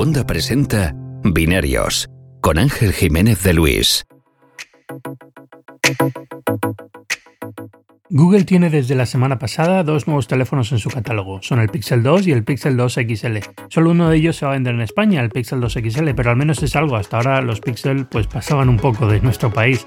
Segunda presenta Binarios con Ángel Jiménez de Luis. Google tiene desde la semana pasada dos nuevos teléfonos en su catálogo. Son el Pixel 2 y el Pixel 2 XL. Solo uno de ellos se va a vender en España, el Pixel 2 XL, pero al menos es algo. Hasta ahora los Pixel pues pasaban un poco de nuestro país.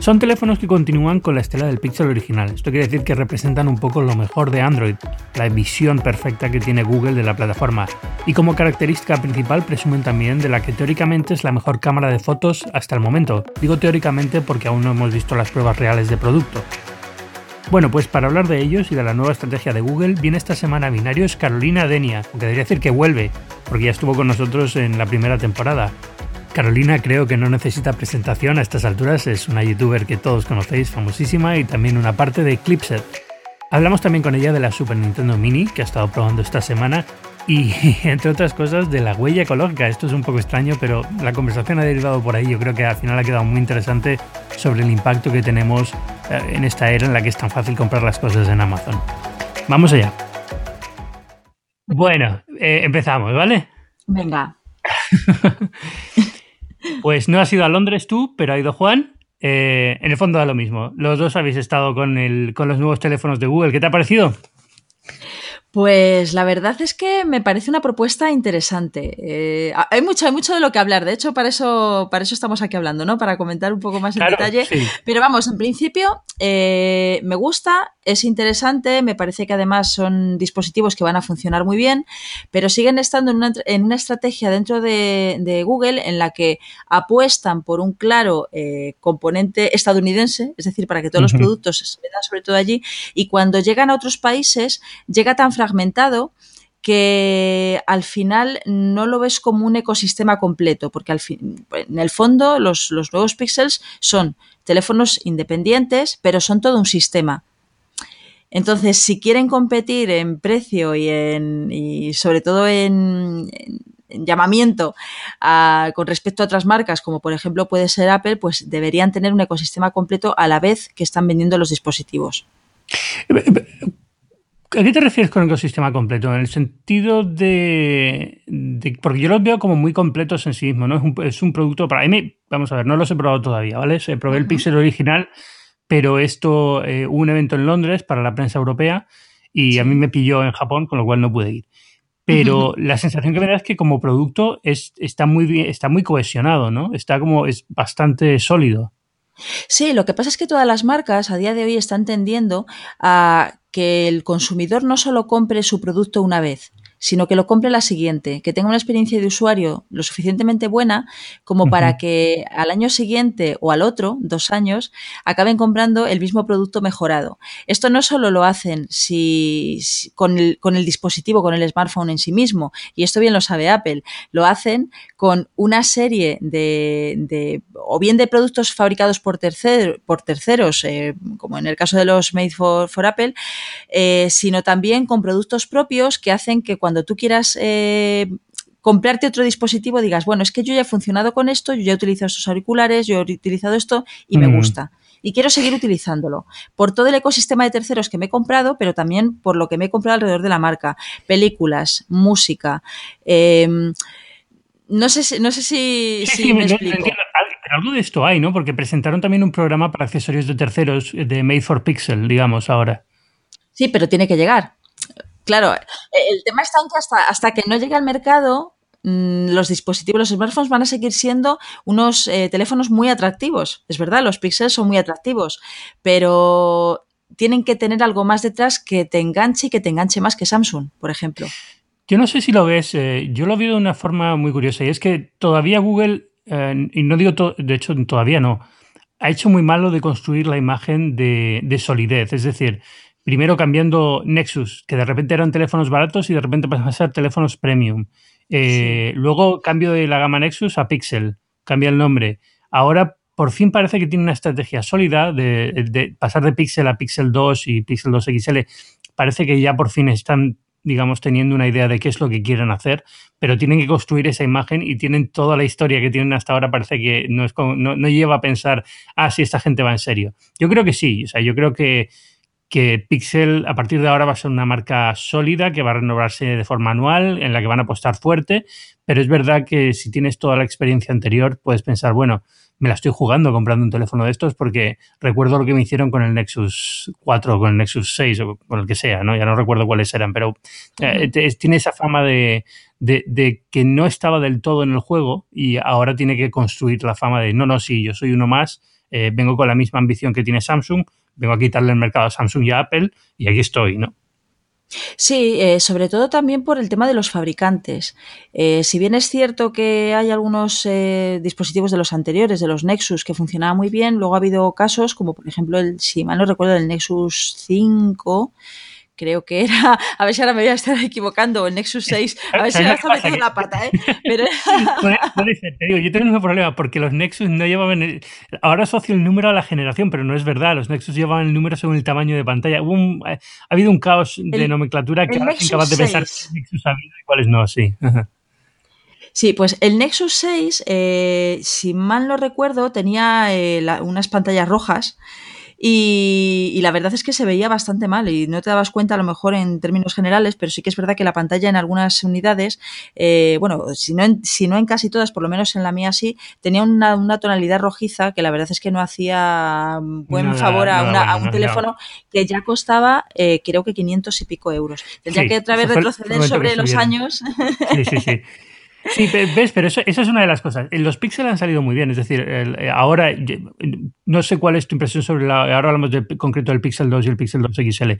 Son teléfonos que continúan con la estela del Pixel original. Esto quiere decir que representan un poco lo mejor de Android, la visión perfecta que tiene Google de la plataforma. Y como característica principal presumen también de la que teóricamente es la mejor cámara de fotos hasta el momento. Digo teóricamente porque aún no hemos visto las pruebas reales de producto. Bueno, pues para hablar de ellos y de la nueva estrategia de Google, viene esta semana a Binarios Carolina Denia, que debería decir que vuelve, porque ya estuvo con nosotros en la primera temporada. Carolina creo que no necesita presentación a estas alturas, es una youtuber que todos conocéis, famosísima y también una parte de Clipset. Hablamos también con ella de la Super Nintendo Mini que ha estado probando esta semana y entre otras cosas de la huella ecológica. Esto es un poco extraño, pero la conversación ha derivado por ahí. Yo creo que al final ha quedado muy interesante sobre el impacto que tenemos eh, en esta era en la que es tan fácil comprar las cosas en Amazon. Vamos allá. Bueno, eh, empezamos, ¿vale? Venga. Pues no has ido a Londres tú, pero ha ido Juan. Eh, en el fondo da lo mismo. Los dos habéis estado con, el, con los nuevos teléfonos de Google. ¿Qué te ha parecido? Pues la verdad es que me parece una propuesta interesante. Eh, hay, mucho, hay mucho de lo que hablar, de hecho, para eso, para eso estamos aquí hablando, ¿no? Para comentar un poco más en detalle. Pero vamos, en principio, eh, me gusta, es interesante, me parece que además son dispositivos que van a funcionar muy bien, pero siguen estando en una, en una estrategia dentro de, Google en la que apuestan por un claro eh, componente estadounidense, es decir, para que todos los productos se vendan sobre todo allí, y cuando llegan a otros países, llega tan fragmentado que al final no lo ves como un ecosistema completo, porque al fin, en el fondo los, nuevos pixels son teléfonos independientes, pero son todo un sistema. Entonces, si quieren competir en precio y, en, sobre todo en, llamamiento con respecto a otras marcas, como por ejemplo puede ser Apple, pues deberían tener un ecosistema completo a la vez que están vendiendo los dispositivos. ¿A qué te refieres con ecosistema completo? En el sentido de, Porque yo los veo como muy completos en sí mismo, ¿no? Es un, producto para mí. Vamos a ver, no los he probado todavía, ¿vale? Se probé el Pixel original, pero esto, eh, hubo un evento en Londres para la prensa europea y a mí me pilló en Japón, con lo cual no pude ir. Pero la sensación que me da es que como producto es, está, muy, está muy cohesionado, ¿no? Está como, es bastante sólido. Sí, lo que pasa es que todas las marcas a día de hoy están tendiendo a que el consumidor no solo compre su producto una vez, sino que lo compre la siguiente, que tenga una experiencia de usuario lo suficientemente buena como para que al año siguiente o al otro, dos años, acaben comprando el mismo producto mejorado. Esto no solo lo hacen si, con, el, con, el, dispositivo, con el smartphone en sí mismo, y esto bien lo sabe Apple, lo hacen con una serie de, o bien de productos fabricados por, por terceros, eh, como en el caso de los Made for, Apple, eh, sino también con productos propios que hacen que cuando cuando tú quieras eh, comprarte otro dispositivo digas, bueno, es que yo ya he funcionado con esto, yo ya he utilizado estos auriculares, yo he utilizado esto y me gusta. Y quiero seguir utilizándolo. Por todo el ecosistema de terceros que me he comprado, pero también por lo que me he comprado alrededor de la marca. Películas, música. Em, no sé, no sé si, me explico. Pero algo de esto hay, ¿no? Porque presentaron también un programa para accesorios de terceros de Made for Pixel, digamos, ahora. Sí, pero tiene que llegar. Claro, el tema está en que hasta, hasta que no llegue al mercado, mm, los dispositivos, los smartphones van a seguir siendo unos eh, teléfonos muy atractivos. Es verdad, los píxeles son muy atractivos, pero tienen que tener algo más detrás que te enganche y que te enganche más que Samsung, por ejemplo. Yo no sé si lo ves, eh, yo lo veo de una forma muy curiosa y es que todavía Google, eh, y no digo, de hecho todavía no, ha hecho muy malo de construir la imagen de solidez. Es decir, primero cambiando Nexus, que de repente eran teléfonos baratos y de repente pasan a ser teléfonos premium. Eh, luego cambio de la gama Nexus a Pixel, cambia el nombre. Ahora por fin parece que tiene una estrategia sólida de, pasar de Pixel a Pixel 2 y Pixel 2 XL. Parece que ya por fin están, digamos, teniendo una idea de qué es lo que quieren hacer, pero tienen que construir esa imagen y tienen toda la historia que tienen hasta ahora. Parece que no, es no, no lleva a pensar, ah, sí, esta gente va en serio. Yo creo que sí, o sea, yo creo que que Pixel a partir de ahora va a ser una marca sólida que va a renovarse de forma anual, en la que van a apostar fuerte, pero es verdad que si tienes toda la experiencia anterior, puedes pensar, bueno, me la estoy jugando comprando un teléfono de estos porque recuerdo lo que me hicieron con el Nexus 4 o con el Nexus 6 o con el que sea, ¿no? Ya no recuerdo cuáles eran, pero eh, tiene esa fama de, de, que no estaba del todo en el juego y ahora tiene que construir la fama de, no, no, sí, yo soy uno más, eh, vengo con la misma ambición que tiene Samsung, vengo a quitarle el mercado a Samsung y a Apple y aquí estoy, ¿no? Sí, eh, sobre todo también por el tema de los fabricantes. Eh, si bien es cierto que hay algunos eh, dispositivos de los anteriores, de los Nexus, que funcionaban muy bien, luego ha habido casos como por ejemplo el, si mal no recuerdo, el Nexus 5, creo que era, a ver si ahora me voy a estar equivocando, el Nexus 6, a ver si ahora está metiendo la pata, ¿eh? Pero... puede, ser, te digo, yo tengo un problema porque los Nexus no llevaban, ahora asocio el número a la generación, pero no es verdad, los Nexus llevaban el número según el tamaño de pantalla. Hubo eh, ha habido un caos de nomenclatura que ahora incapaz de pensar Nexus ha habido y cuáles no, sí. Sí, pues el Nexus 6, eh, si mal no recuerdo, tenía eh, unas pantallas rojas y, la verdad es que se veía bastante mal y no te dabas cuenta a lo mejor en términos generales, pero sí que es verdad que la pantalla en algunas unidades, eh, bueno, si no, en, si no en casi todas, por lo menos en la mía sí, tenía una, tonalidad rojiza que la verdad es que no hacía buen favor a, un teléfono que ya costaba eh, creo que 500 y pico euros. Tendría que otra vez retroceder sobre los años. Sí, sí, sí. Sí, ves, pero eso, es una de las cosas. Los Pixel han salido muy bien, es decir, eh, ahora no sé cuál es tu impresión sobre la. Ahora hablamos de concreto del Pixel 2 y el Pixel 2 XL,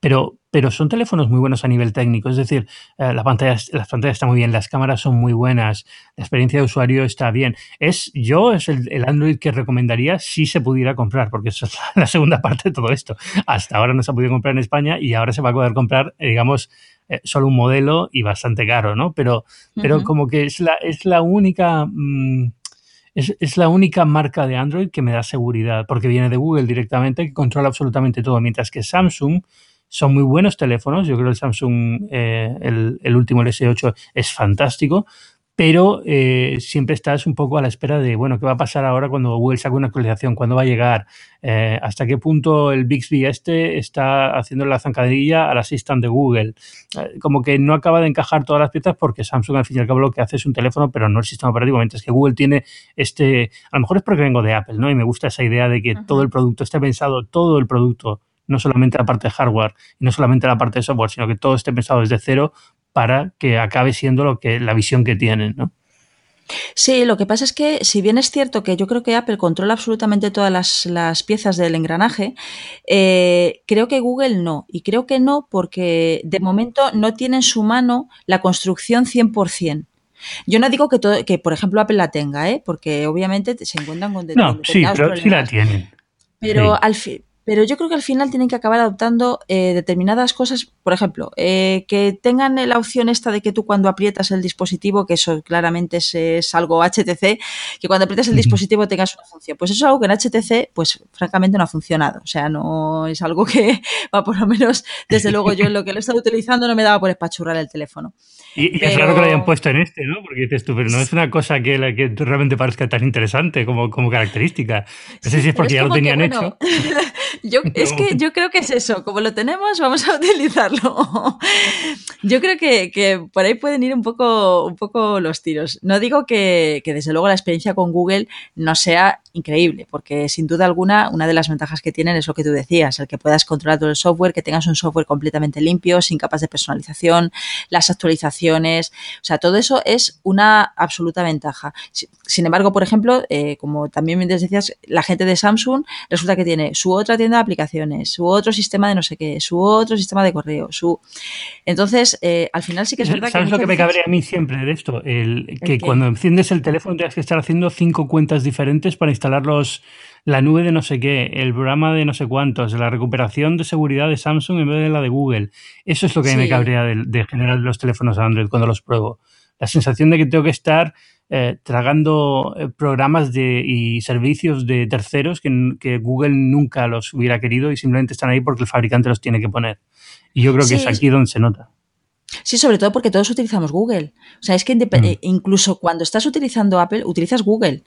pero, pero son teléfonos muy buenos a nivel técnico, es decir, eh, la pantalla, las pantallas están muy bien, las cámaras son muy buenas, la experiencia de usuario está bien. Es, yo es el, el Android que recomendaría si se pudiera comprar, porque es la segunda parte de todo esto. Hasta ahora no se ha podido comprar en España y ahora se va a poder comprar, digamos, eh, solo un modelo y bastante caro, ¿no? Pero, pero como que es la, es la única... Mm, es, es, la única marca de Android que me da seguridad, porque viene de Google directamente, que controla absolutamente todo, mientras que Samsung son muy buenos teléfonos. Yo creo que el Samsung, eh, el, el, último, el S8, es fantástico, pero eh, siempre estás un poco a la espera de, bueno, ¿qué va a pasar ahora cuando Google saque una actualización? ¿Cuándo va a llegar? Eh, ¿Hasta qué punto el Bixby este está haciendo la zancadilla al Assistant de Google? Eh, como que no acaba de encajar todas las piezas porque Samsung al fin y al cabo lo que hace es un teléfono, pero no el sistema operativo, mientras que Google tiene este, a lo mejor es porque vengo de Apple, ¿no? Y me gusta esa idea de que todo el producto esté pensado, todo el producto no solamente la parte de hardware no solamente la parte de software, sino que todo esté pensado desde cero para que acabe siendo lo que la visión que tienen, ¿no? Sí, lo que pasa es que si bien es cierto que yo creo que Apple controla absolutamente todas las, piezas del engranaje, eh, creo que Google no. Y creo que no porque de momento no tiene en su mano la construcción 100%. Yo no digo que, todo, que por ejemplo, Apple la tenga, ¿eh? porque obviamente se encuentran con No, sí, pero sí la tienen. Pero al fin pero yo creo que al final tienen que acabar adoptando eh, determinadas cosas, por ejemplo, eh, que tengan la opción esta de que tú cuando aprietas el dispositivo, que eso claramente es, algo HTC, que cuando aprietas el dispositivo tengas una función. Pues eso es algo que en HTC, pues francamente no ha funcionado. O sea, no es algo que, va por lo menos, desde luego yo en lo que lo he estado utilizando no me daba por espachurrar el teléfono. Y, es raro que lo hayan puesto en este, ¿no? Porque dices tú, pero no es una cosa que, la que realmente parezca tan interesante como, como característica. No sé si es porque ya lo tenían hecho. Yo, es que yo creo que es eso, como lo tenemos, vamos a utilizarlo. Yo creo que, por ahí pueden ir un poco, un poco los tiros. No digo que, desde luego la experiencia con Google no sea increíble, porque sin duda alguna una de las ventajas que tienen es lo que tú decías, el que puedas controlar todo el software, que tengas un software completamente limpio, sin capas de personalización, las actualizaciones, o sea, todo eso es una absoluta ventaja. Sin embargo, por ejemplo, eh, como también me decías, la gente de Samsung resulta que tiene su otra tienda de aplicaciones, su otro sistema de no sé qué, su otro sistema de correo, su... Entonces, eh, al final sí que es verdad ¿Sabes lo que me cabrea a mí siempre de esto? El, que cuando enciendes el teléfono tienes que estar haciendo cinco cuentas diferentes para instalar los, la nube de no sé qué, el programa de no sé cuántos, la recuperación de seguridad de Samsung en vez de la de Google. Eso es lo que me cabrea de, de generar los teléfonos Android cuando los pruebo. La sensación de que tengo que estar eh, tragando eh, programas de, y servicios de terceros que, Google nunca los hubiera querido y simplemente están ahí porque el fabricante los tiene que poner. Y yo creo que es aquí donde se nota. Sí, sobre todo porque todos utilizamos Google. O sea, es que mm. eh, incluso cuando estás utilizando Apple, utilizas Google.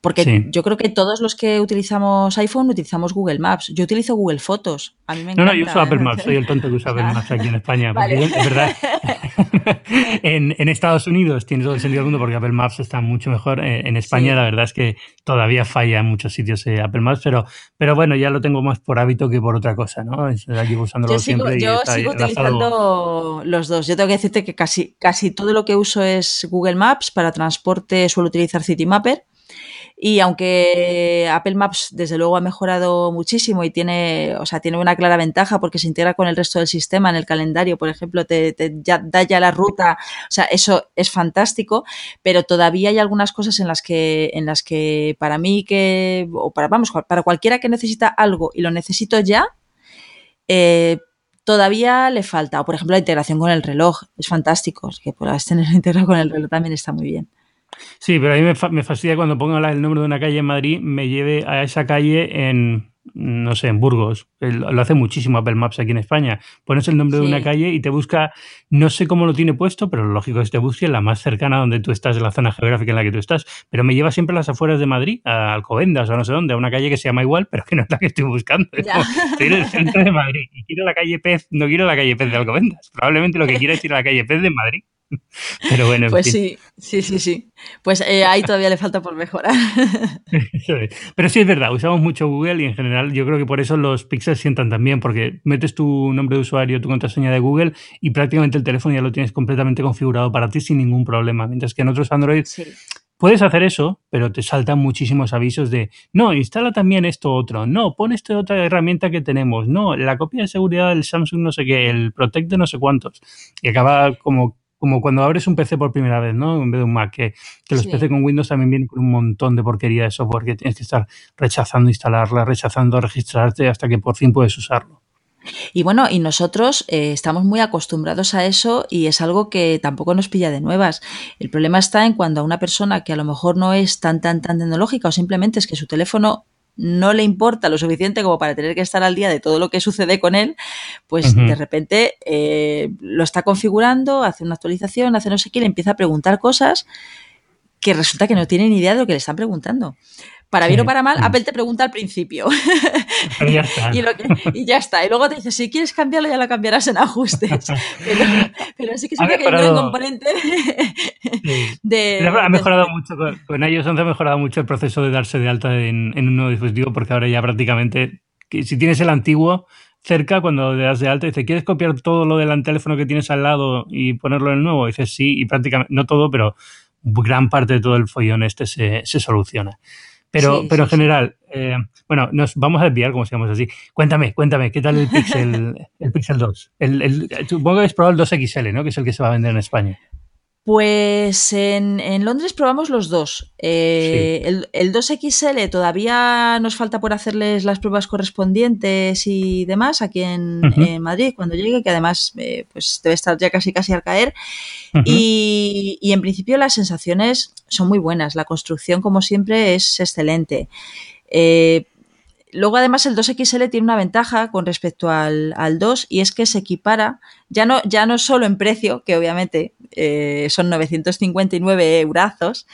Porque yo creo que todos los que utilizamos iPhone utilizamos Google Maps. Yo utilizo Google Fotos. A mí me encanta. No, no, yo uso Apple Maps. Soy el tonto que usa Apple Maps aquí en España. Porque es verdad. en, Estados Unidos tiene todo el sentido del mundo porque Apple Maps está mucho mejor. Eh, en España la verdad es que todavía falla en muchos sitios eh, Apple Maps, pero, pero bueno, ya lo tengo más por hábito que por otra cosa, ¿no? Llevo usándolo yo sigo, siempre. Yo sigo utilizando los dos. Yo tengo que decirte que casi, casi todo lo que uso es Google Maps. Para transporte suelo utilizar Citymapper y aunque Apple Maps desde luego ha mejorado muchísimo y tiene, o sea, tiene una clara ventaja porque se integra con el resto del sistema en el calendario, por ejemplo, te, da ya la ruta, o sea, eso es fantástico, pero todavía hay algunas cosas en las que, en las que para mí que, o para, vamos, para cualquiera que necesita algo y lo necesito ya, eh, todavía le falta. O por ejemplo la integración con el reloj, es fantástico, que puedas tenerlo integrado con el reloj también está muy bien. Sí, pero a mí me, fastidia cuando pongo el nombre de una calle en Madrid, me lleve a esa calle en, no sé, en Burgos. Lo hace muchísimo Apple Maps aquí en España. Pones el nombre de una calle y te busca, no sé cómo lo tiene puesto, pero lo lógico es que te busque la más cercana donde tú estás, la zona geográfica en la que tú estás. Pero me lleva siempre a las afueras de Madrid, a Alcobendas o no sé dónde, a una calle que se llama igual, pero que no es la que estoy buscando. estoy en el centro de Madrid y quiero la calle Pez, no quiero la calle Pez de Alcobendas. Probablemente lo que quiero es ir a la calle Pez de Madrid. Pero bueno, pues sí, sí, sí, sí. Pues eh, ahí todavía le falta por mejorar. Pero sí es verdad, usamos mucho Google y en general yo creo que por eso los pixels sientan también, porque metes tu nombre de usuario, tu contraseña de Google y prácticamente el teléfono ya lo tienes completamente configurado para ti sin ningún problema. Mientras que en otros Android puedes hacer eso, pero te saltan muchísimos avisos de no, instala también esto otro, no, pon esta otra herramienta que tenemos, no, la copia de seguridad del Samsung no sé qué, el Protect de no sé cuántos. Y acaba como como cuando abres un PC por primera vez, ¿no? En vez de un Mac, que, los PC con Windows también vienen con un montón de porquería de software que tienes que estar rechazando instalarla, rechazando registrarte hasta que por fin puedes usarlo. Y bueno, y nosotros eh, estamos muy acostumbrados a eso y es algo que tampoco nos pilla de nuevas. El problema está en cuando a una persona que a lo mejor no es tan, tan, tan tecnológica o simplemente es que su teléfono no le importa lo suficiente como para tener que estar al día de todo lo que sucede con él, pues de repente eh, lo está configurando, hace una actualización, hace no sé qué, le empieza a preguntar cosas que resulta que no tiene ni idea de lo que le están preguntando. Para bien o para mal, Apple te pregunta al principio. y, ya está. y, ya está. Y luego te dice, si quieres cambiarlo, ya lo cambiarás en ajustes. Pero, sí que es que hay un componente de, Ha mejorado mucho con, ellos, ha mejorado mucho el proceso de darse de alta en, un nuevo dispositivo, porque ahora ya prácticamente, si tienes el antiguo, cerca cuando le das de alta, dice, ¿quieres copiar todo lo del teléfono que tienes al lado y ponerlo en el nuevo? Dices, sí, y prácticamente, no todo, pero gran parte de todo el follón este se, se soluciona. Pero, pero en general, eh, bueno, nos vamos a desviar, como sigamos así. Cuéntame, cuéntame, ¿qué tal el Pixel, el Pixel 2? El, el, supongo que habéis probado el 2XL, ¿no? Que es el que se va a vender en España. Pues en, Londres probamos los dos. Eh, el, 2XL todavía nos falta por hacerles las pruebas correspondientes y demás aquí en, Madrid cuando llegue, que además eh, pues debe estar ya casi casi al caer. y, en principio las sensaciones son muy buenas. La construcción, como siempre, es excelente. Eh, luego, además, el 2XL tiene una ventaja con respecto al, al 2 y es que se equipara ya no, ya no solo en precio, que obviamente eh, son 959 eurazos,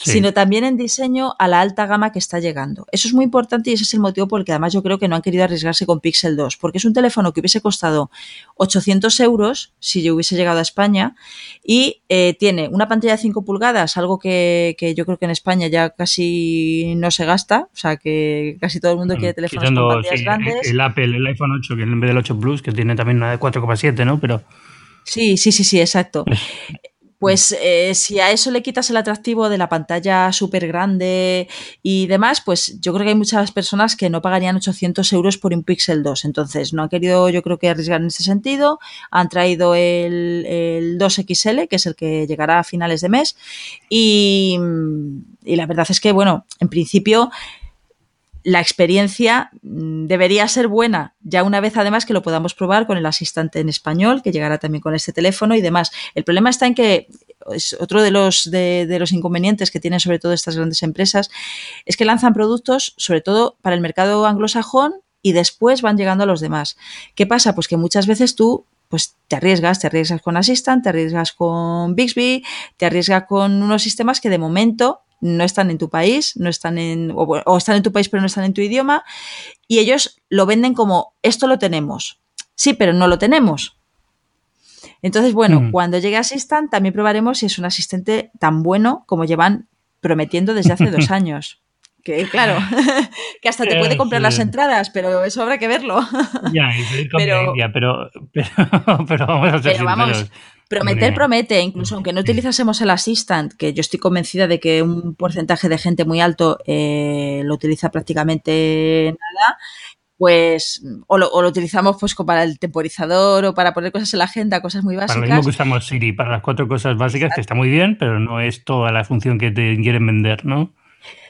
sino también en diseño a la alta gama que está llegando. Eso es muy importante y ese es el motivo por el que además yo creo que no han querido arriesgarse con Pixel 2, porque es un teléfono que hubiese costado 800 euros si yo hubiese llegado a España y eh, tiene una pantalla de 5 pulgadas, algo que, yo creo que en España ya casi no se gasta, o sea que casi todo el mundo quiere teléfonos con pantallas grandes. El Apple, el iPhone 8, que en vez del 8 Plus, que tiene también una de 4,7, ¿no? Pero... Sí, sí, sí, sí, exacto. Pues eh, si a eso le quitas el atractivo de la pantalla súper grande y demás, pues yo creo que hay muchas personas que no pagarían 800 euros por un Pixel 2. Entonces, no han querido yo creo que arriesgar en ese sentido. Han traído el, el 2XL, que es el que llegará a finales de mes. Y, y la verdad es que, bueno, en principio la experiencia mm, debería ser buena, ya una vez además que lo podamos probar con el asistente en español, que llegará también con este teléfono y demás. El problema está en que es otro de los, de, los inconvenientes que tienen sobre todo estas grandes empresas, es que lanzan productos sobre todo para el mercado anglosajón y después van llegando a los demás. ¿Qué pasa? Pues que muchas veces tú pues te arriesgas, te arriesgas con Assistant, te arriesgas con Bixby, te arriesgas con unos sistemas que de momento no están en tu país, no están en, o, están en tu país pero no están en tu idioma, y ellos lo venden como esto lo tenemos. Sí, pero no lo tenemos. Entonces, bueno, mm. cuando llegue Assistant también probaremos si es un asistente tan bueno como llevan prometiendo desde hace dos años. Que claro, que hasta te puede comprar las entradas, pero eso habrá que verlo. Ya, pero, pero, pero, pero, vamos a ser pero vamos, Prometer promete, incluso aunque no utilizásemos el Assistant, que yo estoy convencida de que un porcentaje de gente muy alto eh, lo utiliza prácticamente nada, pues o lo, utilizamos pues para el temporizador o para poner cosas en la agenda, cosas muy básicas. Para lo mismo que usamos Siri, para las cuatro cosas básicas, que está muy bien, pero no es toda la función que te quieren vender, ¿no?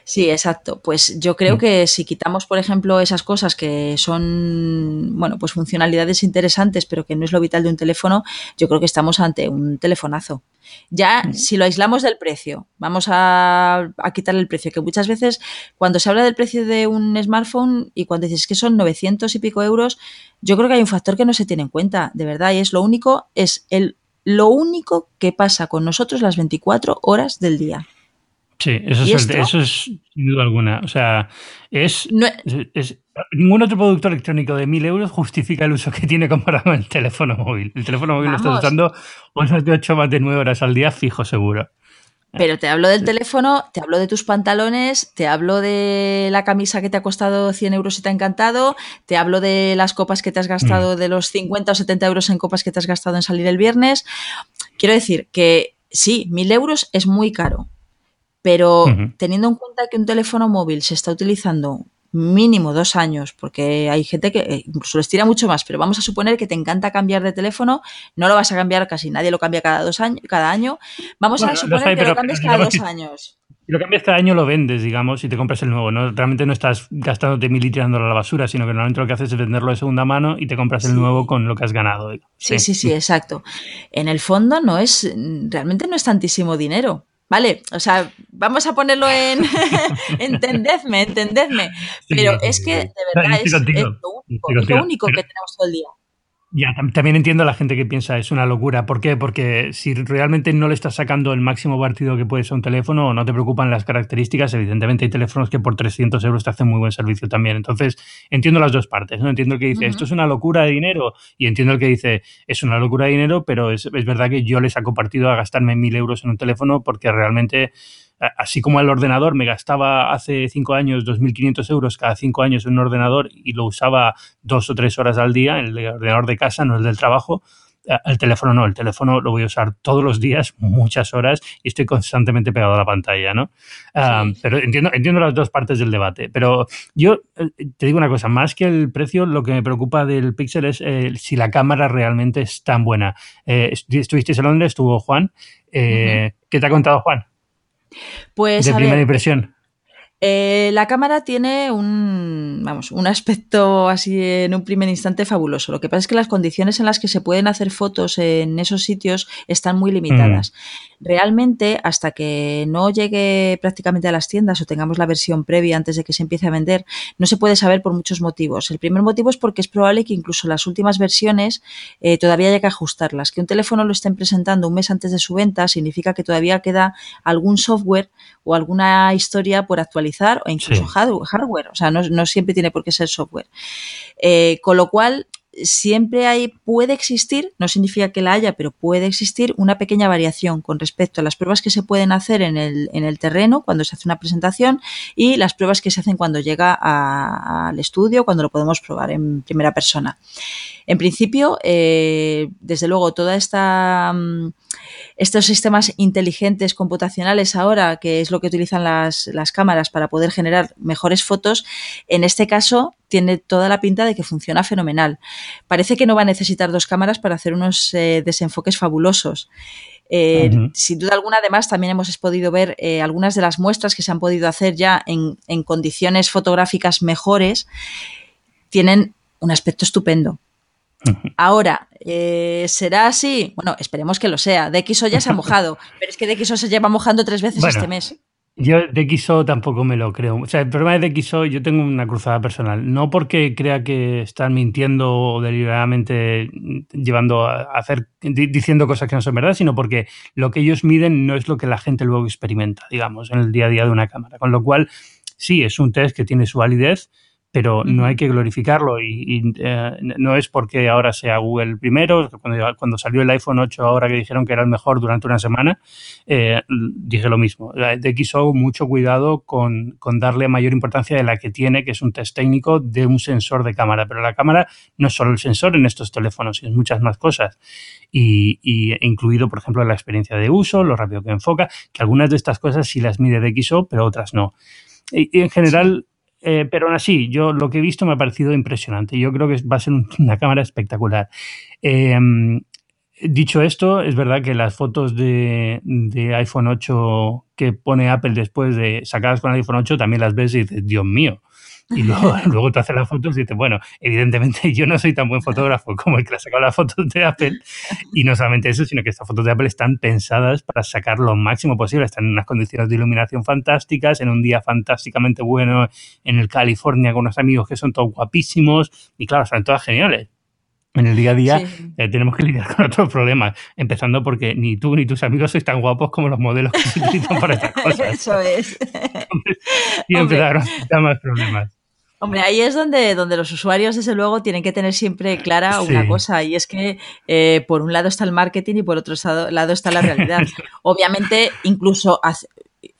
Sí, exacto. Pues yo creo mm. que si quitamos, por ejemplo, esas cosas que son, bueno, pues funcionalidades interesantes, pero que no es lo vital de un teléfono, yo creo que estamos ante un telefonazo. Ya, mm. si lo aislamos del precio, vamos a, a quitarle el precio, que muchas veces cuando se habla del precio de un smartphone y cuando dices que son 900 y pico euros, yo creo que hay un factor que no se tiene en cuenta, de verdad, y es lo único, es el, lo único que pasa con nosotros las 24 horas del día. Sí, eso es, eso es sin duda alguna. O sea, es, ningún otro producto electrónico de 1000 euros justifica el uso que tiene comparado el teléfono móvil. El teléfono móvil lo estás usando unas de 8 más de 9 horas al día fijo seguro. Pero te hablo del teléfono, te hablo de tus pantalones, te hablo de la camisa que te ha costado 100 euros y te ha encantado, te hablo de las copas que te has gastado, mm. de los 50 o 70 euros en copas que te has gastado en salir el viernes. Quiero decir que sí, 1000 euros es muy caro, pero teniendo en cuenta que un teléfono móvil se está utilizando mínimo dos años, porque hay gente que eh, incluso les tira mucho más, pero vamos a suponer que te encanta cambiar de teléfono, no lo vas a cambiar, casi nadie lo cambia cada dos años, cada año. Vamos a suponer que lo cambies cada dos años. Si lo cambias cada año lo vendes, digamos, y te compras el nuevo. ¿no? Realmente no estás gastándote mil y tirándolo a la basura, sino que normalmente lo que haces es venderlo de segunda mano y te compras el nuevo con lo que has ganado. Sí, sí, sí, exacto. En el fondo no es, realmente no es tantísimo dinero. Vale, o sea, vamos a ponerlo en entendedme, entendedme. Pero es que de verdad es, lo único, es lo único que tenemos todo el día. Ya, también entiendo a la gente que piensa es una locura. ¿Por qué? Porque si realmente no le estás sacando el máximo partido que puede ser un teléfono o no te preocupan las características, evidentemente hay teléfonos que por 300 euros te hacen muy buen servicio también. Entonces, entiendo las dos partes. ¿no? Entiendo el que dice, esto es una locura de dinero y entiendo el que dice, es una locura de dinero, pero es, es verdad que yo le saco partido a gastarme mil euros en un teléfono porque realmente así como el ordenador me gastaba hace cinco años 2.500 euros cada cinco años en un ordenador y lo usaba dos o tres horas al día, el ordenador de casa, no el del trabajo, eh, el teléfono no, el teléfono lo voy a usar todos los días, muchas horas, y estoy constantemente pegado a la pantalla, ¿no? pero entiendo, entiendo las dos partes del debate. Pero yo eh, te digo una cosa, más que el precio, lo que me preocupa del Pixel es eh, si la cámara realmente es tan buena. Estuvisteis en Londres, estuvo Juan. ¿Qué te ha contado Juan? Pues, de primera impresión. Eh, la cámara tiene un, vamos, un aspecto así en un primer instante fabuloso. Lo que pasa es que las condiciones en las que se pueden hacer fotos en esos sitios están muy limitadas. Mm. Realmente, hasta que no llegue prácticamente a las tiendas o tengamos la versión previa antes de que se empiece a vender, no se puede saber por muchos motivos. El primer motivo es porque es probable que incluso las últimas versiones eh, todavía haya que ajustarlas. Que un teléfono lo estén presentando un mes antes de su venta significa que todavía queda algún software o alguna historia por actualizar o incluso hardware. O sea, no, siempre tiene por qué ser software. Eh, con lo cual, siempre hay, puede existir, no significa que la haya, pero puede existir una pequeña variación con respecto a las pruebas que se pueden hacer en el, en el terreno cuando se hace una presentación y las pruebas que se hacen cuando llega al estudio, cuando lo podemos probar en primera persona. En principio, eh, desde luego, toda esta mm, estos sistemas inteligentes computacionales ahora, que es lo que utilizan las, cámaras para poder generar mejores fotos, en este caso tiene toda la pinta de que funciona fenomenal. Parece que no va a necesitar dos cámaras para hacer unos eh, desenfoques fabulosos. Eh, sin duda alguna, además, también hemos podido ver eh, algunas de las muestras que se han podido hacer ya en, en condiciones fotográficas mejores. Tienen un aspecto estupendo. Ahora, eh, ¿será así? Bueno, esperemos que lo sea. DxO ya se ha mojado, pero es que DxO se lleva mojando tres veces este mes. Yo de XO tampoco me lo creo. O sea, el problema de XO, yo tengo una cruzada personal. No porque crea que están mintiendo o deliberadamente llevando a hacer, diciendo cosas que no son verdad, sino porque lo que ellos miden no es lo que la gente luego experimenta, digamos, en el día a día de una cámara. Con lo cual, sí, es un test que tiene su validez, pero no hay que glorificarlo y, eh, no es porque ahora sea Google primero, cuando, cuando, salió el iPhone 8 ahora que dijeron que era el mejor durante una semana, eh, dije lo mismo. De XO mucho cuidado con, con, darle mayor importancia de la que tiene, que es un test técnico de un sensor de cámara, pero la cámara no es solo el sensor en estos teléfonos, es muchas más cosas. Y, y incluido, por ejemplo, la experiencia de uso, lo rápido que enfoca, que algunas de estas cosas sí las mide de XO, pero otras no. Y, en general... Eh, pero aún así, yo lo que he visto me ha parecido impresionante. Yo creo que va a ser una cámara espectacular. Eh, dicho esto, es verdad que las fotos de, de, iPhone 8 que pone Apple después de sacadas con el iPhone 8 también las ves y dices, Dios mío, y luego, luego te haces las fotos y dices, bueno, evidentemente yo no soy tan buen fotógrafo como el que ha sacado las fotos de Apple. Y no solamente eso, sino que estas fotos de Apple están pensadas para sacar lo máximo posible. Están en unas condiciones de iluminación fantásticas, en un día fantásticamente bueno en el California con unos amigos que son todos guapísimos. Y claro, están todas geniales en el día a día eh, tenemos que lidiar con otros problemas, empezando porque ni tú ni tus amigos sois tan guapos como los modelos que se utilizan para estas cosas. Eso es. y empezaron a más problemas. Hombre, ahí es donde, donde los usuarios, desde luego, tienen que tener siempre clara una cosa, y es que eh, por un lado está el marketing y por otro lado está la realidad. Obviamente, incluso,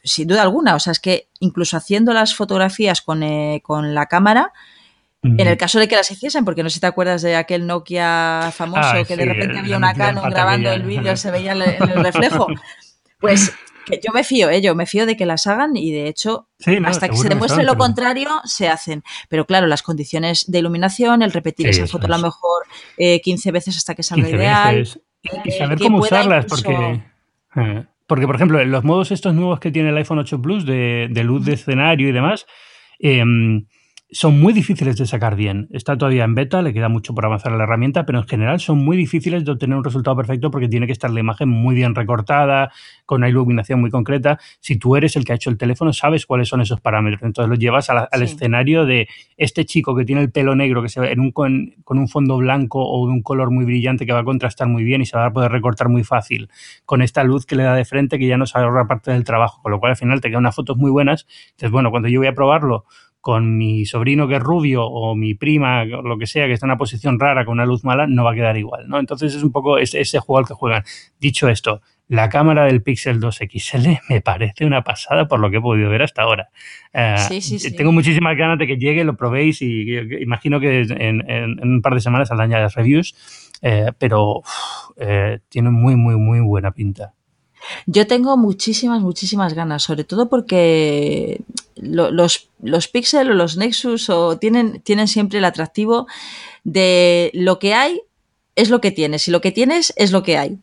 sin duda alguna, o sea, es que incluso haciendo las fotografías con, eh, con la cámara, en el caso de que las hiciesen, porque no sé si te acuerdas de aquel Nokia famoso ah, que de repente había una Canon grabando el vídeo, se veía el reflejo. Pues que yo me fío, ¿eh? yo me fío de que las hagan y de hecho, hasta que se demuestre lo contrario, se hacen. Pero claro, las condiciones de iluminación, el repetir esa foto a lo mejor 15 eh, veces hasta que salga ideal. Y, saber cómo usarlas, porque. Eh, porque, por ejemplo, los modos estos nuevos que tiene el iPhone 8 Plus de, de luz de escenario y demás, eh, son muy difíciles de sacar bien. Está todavía en beta, le queda mucho por avanzar a la herramienta, pero en general son muy difíciles de obtener un resultado perfecto porque tiene que estar la imagen muy bien recortada, con una iluminación muy concreta. Si tú eres el que ha hecho el teléfono, sabes cuáles son esos parámetros. Entonces lo llevas al escenario de este chico que tiene el pelo negro, que se ve en un, con, un fondo blanco o de un color muy brillante que va a contrastar muy bien y se va a poder recortar muy fácil, con esta luz que le da de frente que ya nos ahorra parte del trabajo, con lo cual al final te quedan unas fotos muy buenas. Entonces, bueno, cuando yo voy a probarlo con mi sobrino que es rubio o mi prima, o lo que sea, que está en una posición rara con una luz mala, no va a quedar igual, ¿no? Entonces es un poco ese, ese juego al que juegan. Dicho esto, la cámara del Pixel 2 XL me parece una pasada por lo que he podido ver hasta ahora. Eh, sí, sí, sí. Tengo muchísimas ganas de que llegue, lo probéis y, imagino que en, un par de semanas saldrán ya las reviews, eh, pero eh, tiene muy, muy, muy buena pinta. Yo tengo muchísimas, muchísimas ganas, sobre todo porque los, los Pixel o los Nexus o tienen, tienen siempre el atractivo de lo que hay es lo que tienes y lo que tienes es lo que hay.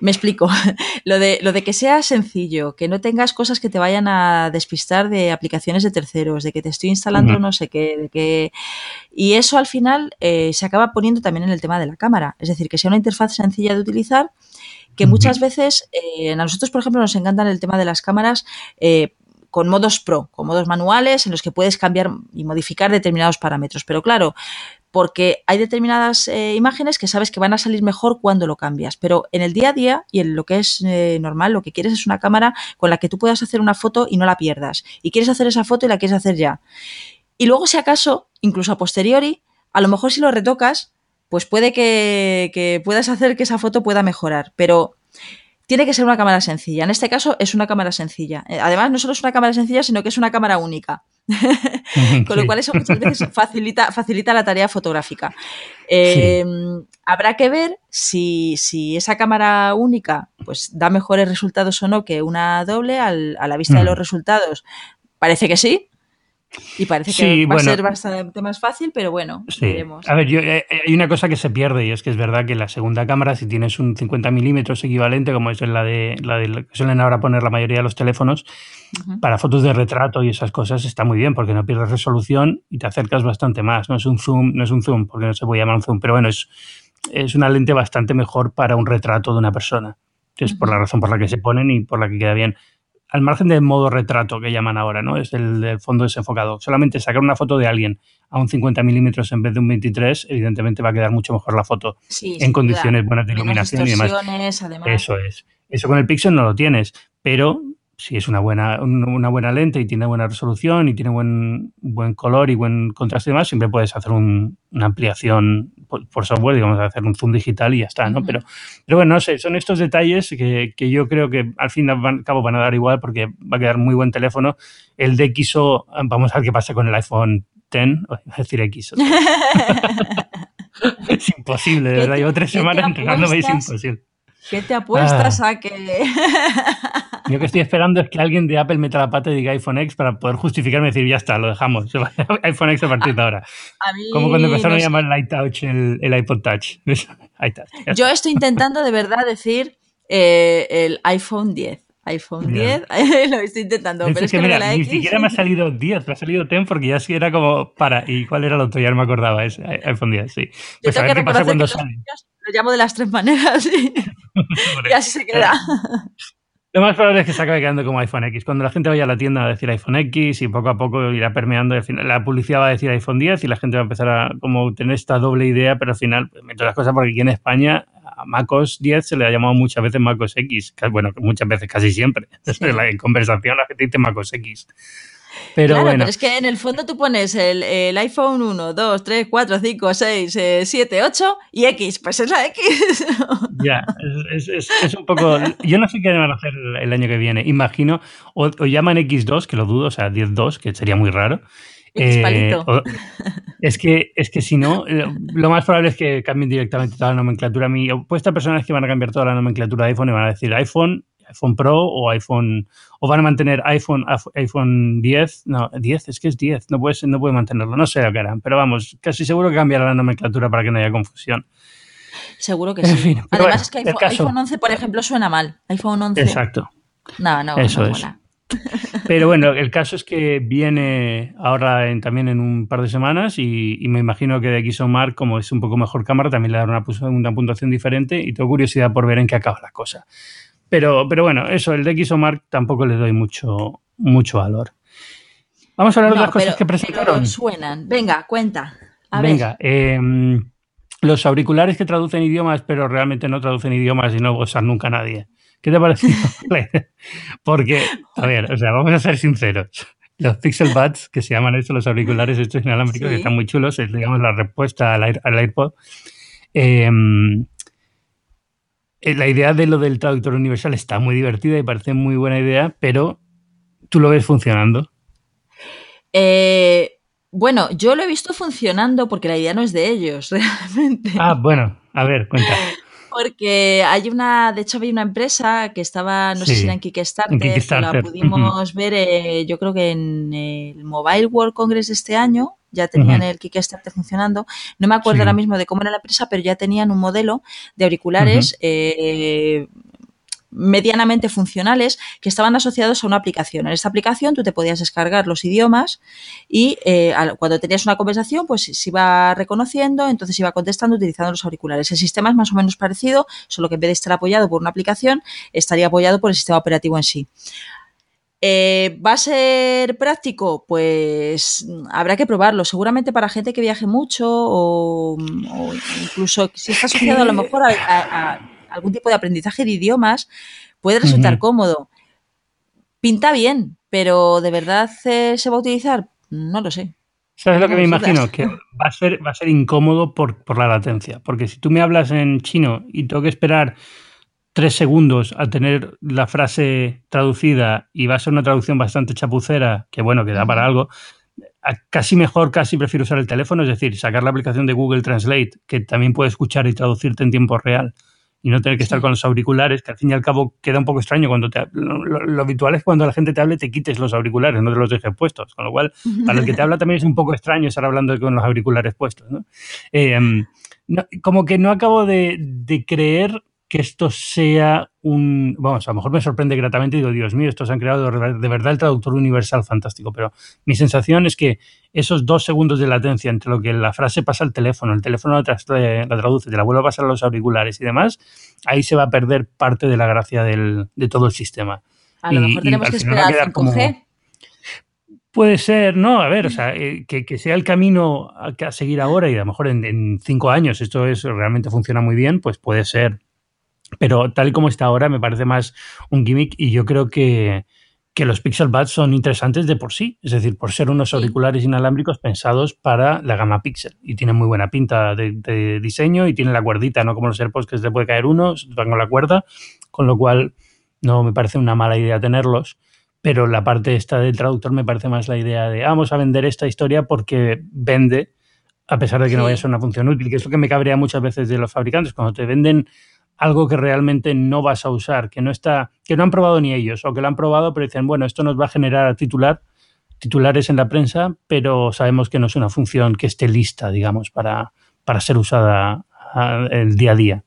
Me explico. lo, de, lo de que sea sencillo, que no tengas cosas que te vayan a despistar de aplicaciones de terceros, de que te estoy instalando no sé qué, de que... Y eso al final eh, se acaba poniendo también en el tema de la cámara. Es decir, que sea una interfaz sencilla de utilizar que muchas veces eh, a nosotros, por ejemplo, nos encantan el tema de las cámaras eh, con modos pro, con modos manuales en los que puedes cambiar y modificar determinados parámetros. Pero claro, porque hay determinadas eh, imágenes que sabes que van a salir mejor cuando lo cambias. Pero en el día a día y en lo que es normal, lo que quieres es una cámara con la que tú puedas hacer una foto y no la pierdas. Y quieres hacer esa foto y la quieres hacer ya. Y luego, si acaso, incluso a posteriori, a lo mejor si lo retocas, pues puede que, puedas hacer que esa foto pueda mejorar, pero tiene que ser una cámara sencilla. En este caso es una cámara sencilla. Eh, además, no solo es una cámara sencilla, sino que es una cámara única. Con lo cual eso muchas veces facilita, facilita la tarea fotográfica. Em, habrá que ver si, esa cámara única pues, da mejores resultados o no que una doble a la vista de los resultados. Parece que sí, y parece que va a ser bastante más fácil, pero bueno, veremos. A ver, eh, eh, hay una cosa que se pierde y es que es verdad que la segunda cámara, si tienes un 50 milímetros equivalente, como es la de la de que suelen ahora poner la mayoría de los teléfonos, para fotos de retrato y esas cosas está muy bien porque no pierdes resolución y te acercas bastante más. No es un zoom, no es un zoom, porque no se puede llamar un zoom, pero bueno, es, es una lente bastante mejor para un retrato de una persona. Es por la razón por la que se ponen y por la que queda bien al margen del modo retrato que llaman ahora, ¿no? Es el del fondo desenfocado. Solamente sacar una foto de alguien a un 50 milímetros en vez de un 23, evidentemente va a quedar mucho mejor la foto en condiciones buenas de iluminación y demás. Eso es. Eso con el Pixel no lo tienes, pero si es una buena, una buena lente y tiene buena resolución y tiene buen, buen color y buen contraste y demás, siempre puedes hacer una ampliación por, software, digamos, hacer un zoom digital y ya está, ¿no? pero, pero bueno, no sé, son estos detalles que, que yo creo que al fin y al cabo van a dar igual porque va a quedar muy buen teléfono. El DxO, vamos a ver qué pasa con el iPhone 10, es decir, X. es imposible, de verdad. Llevo tres semanas entrenándome y es imposible. ¿Qué te apuestas ah. a que.? Yo que estoy esperando es que alguien de Apple meta la pata y diga iPhone X para poder justificarme y decir, ya está, lo dejamos. iPhone X a partir de ahora. Como cuando empezaron a llamar el iTouch el, el iPod Touch. Yo estoy intentando de verdad decir eh, el iPhone 10 iPhone 10, lo estoy intentando, pero es que, mira, la Ni siquiera me ha salido 10, me ha salido 10 porque ya sí era como para. ¿Y cuál era el otro? Ya no me acordaba, ese iPhone 10, sí. Pues a ver qué pasa cuando sale. Lo llamo de las tres maneras y, así se queda. Lo más probable es que se acabe quedando como iPhone X. Cuando la gente vaya a la tienda a decir iPhone X y poco a poco irá permeando, la publicidad va a decir iPhone 10 y la gente va a empezar a como tener esta doble idea, pero al final, entre las cosas, porque aquí en España a MacOS 10 se le ha llamado muchas veces MacOS X, bueno, muchas veces, casi siempre. En conversación la gente dice MacOS X. Pero claro, bueno. pero es que en el fondo tú pones el, iPhone 1, 2, 3, 4, 5, 6, 7, 8 y X, pues es la X. Ya, es, es, es, un poco. Yo no sé qué van a hacer el año que viene. Imagino, o, llaman X2, que lo dudo, o sea, 10.2, que sería muy raro. Eh, es que es que si no, lo más probable es que cambien directamente toda la nomenclatura. Mi opuesta persona es que van a cambiar toda la nomenclatura de iPhone y van a decir iPhone, iPhone Pro o iPhone o van a mantener iPhone iPhone 10, no, 10, es que es 10, no puede no puede mantenerlo, no sé lo que harán, pero vamos, casi seguro que cambiará la nomenclatura para que no haya confusión. Seguro que sí. Además es que iPhone, 11, por ejemplo, suena mal. iPhone 11. Exacto. No, no, Eso es. Pero bueno, el caso es que viene ahora también en un par de semanas y, me imagino que de Mark, como es un poco mejor cámara, también le dará una, una, puntuación diferente y tengo curiosidad por ver en qué acaba la cosa. Pero, pero bueno, eso, el de Mark tampoco le doy mucho, mucho valor. Vamos a hablar de las cosas que presentaron. suenan. Venga, cuenta. Venga, em, los auriculares que traducen idiomas, pero realmente no traducen idiomas y no usan nunca nadie. ¿Qué te parece? Porque, a ver, o sea, vamos a ser sinceros. Los Pixel Buds, que se llaman eso, los auriculares estos inalámbricos, que están muy chulos, es digamos la respuesta al, AirPod. Em, eh, la idea de lo del traductor universal está muy divertida y parece muy buena idea, pero ¿tú lo ves funcionando? Eh, bueno, yo lo he visto funcionando porque la idea no es de ellos, realmente. Ah, bueno, a ver, cuenta. Porque hay una, de hecho había una empresa que estaba, no sé si era en Kickstarter, la pudimos ver, eh, yo creo que en el Mobile World Congress de este año, ya tenían el Kickstarter funcionando. No me acuerdo ahora mismo de cómo era la empresa, pero ya tenían un modelo de auriculares eh, medianamente funcionales que estaban asociados a una aplicación. En esta aplicación tú te podías descargar los idiomas y eh, cuando tenías una conversación pues se iba reconociendo, entonces iba contestando utilizando los auriculares. El sistema es más o menos parecido, solo que en vez de estar apoyado por una aplicación, estaría apoyado por el sistema operativo en sí. Eh, ¿Va a ser práctico? Pues habrá que probarlo. Seguramente para gente que viaje mucho o, incluso si está asociado a lo mejor a algún tipo de aprendizaje de idiomas, puede resultar cómodo. Pinta bien, pero ¿de verdad eh, se va a utilizar? No lo sé. ¿Sabes lo que me imagino? Que va a ser, va a ser incómodo por, por, la latencia. Porque si tú me hablas en chino y tengo que esperar tres segundos a tener la frase traducida y va a ser una traducción bastante chapucera, que bueno, que da para algo, casi mejor, casi prefiero usar el teléfono, es decir, sacar la aplicación de Google Translate, que también puede escuchar y traducirte en tiempo real y no tener que estar con los auriculares, que al fin y al cabo queda un poco extraño cuando te, lo, habitual es cuando la gente te hable te quites los auriculares, no te los dejes puestos, con lo cual para el que te habla también es un poco extraño estar hablando con los auriculares puestos. ¿no? Eh, como que no acabo de, de creer que esto sea un. Vamos, a lo mejor me sorprende gratamente y digo, Dios mío, estos han creado de verdad el traductor universal fantástico. Pero mi sensación es que esos dos segundos de latencia entre lo que la frase pasa al teléfono, el teléfono la, traduce, te la vuelve a pasar a los auriculares y demás, ahí se va a perder parte de la gracia del, de todo el sistema. A lo mejor tenemos que esperar 5G. Puede ser, no, a ver, o sea, eh, que, sea el camino a, a, seguir ahora y a lo mejor en, cinco años esto es, realmente funciona muy bien, pues puede ser. Pero tal y como está ahora me parece más un gimmick y yo creo que, que los Pixel Buds son interesantes de por sí, es decir, por ser unos auriculares inalámbricos pensados para la gama Pixel. Y tienen muy buena pinta de, diseño y tienen la cuerdita, no como los AirPods que se te puede caer uno, se te con la cuerda, con lo cual no me parece una mala idea tenerlos, pero la parte esta del traductor me parece más la idea de ah, vamos a vender esta historia porque vende a pesar de que no vaya a ser una función útil, que es lo que me cabrea muchas veces de los fabricantes, cuando te venden algo que realmente no vas a usar, que no está, que no han probado ni ellos, o que lo han probado, pero dicen, bueno, esto nos va a generar titular, titulares en la prensa, pero sabemos que no es una función que esté lista, digamos, para, para ser usada el día a día.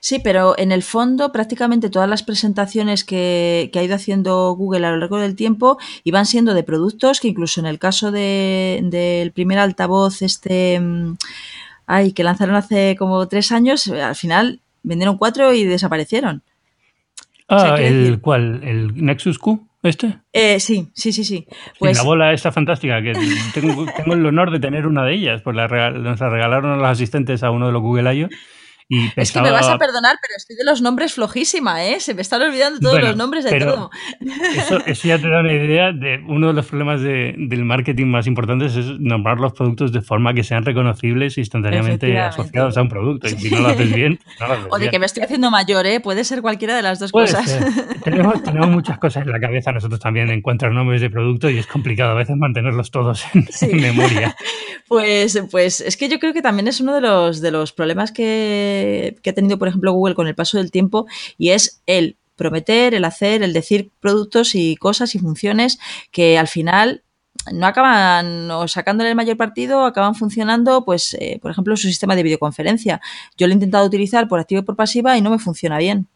Sí, pero en el fondo prácticamente todas las presentaciones que, ha ido haciendo Google a lo largo del tiempo iban siendo de productos que incluso en el caso del primer altavoz, este, mm, ay, que lanzaron hace como tres años, al final vendieron cuatro y desaparecieron. Ah, ¿el cuál? ¿El Nexus Q? ¿Este? Eh, sí, sí, sí, sí. Pues... la bola esta fantástica, que tengo, tengo, el honor de tener una de ellas, pues la nos la regalaron los asistentes a uno de los Google I.O. Es que me vas a perdonar, pero estoy de los nombres flojísima, ¿eh? Se me están olvidando todos los nombres de todo. Eso, ya te da una idea de uno de los problemas del marketing más importantes es nombrar los productos de forma que sean reconocibles e instantáneamente asociados a un producto. Y si no lo haces bien, no lo haces O de que me estoy haciendo mayor, ¿eh? Puede ser cualquiera de las dos cosas. tenemos, tenemos, muchas cosas en la cabeza nosotros también encuentran nombres de producto y es complicado a veces mantenerlos todos en, memoria. Pues, pues es que yo creo que también es uno de los, de los problemas que que ha tenido, por ejemplo, Google con el paso del tiempo y es el prometer, el hacer, el decir productos y cosas y funciones que al final no acaban o sacándole el mayor partido, acaban funcionando, pues, eh, por ejemplo, su sistema de videoconferencia. Yo lo he intentado utilizar por activa y por pasiva y no me funciona bien.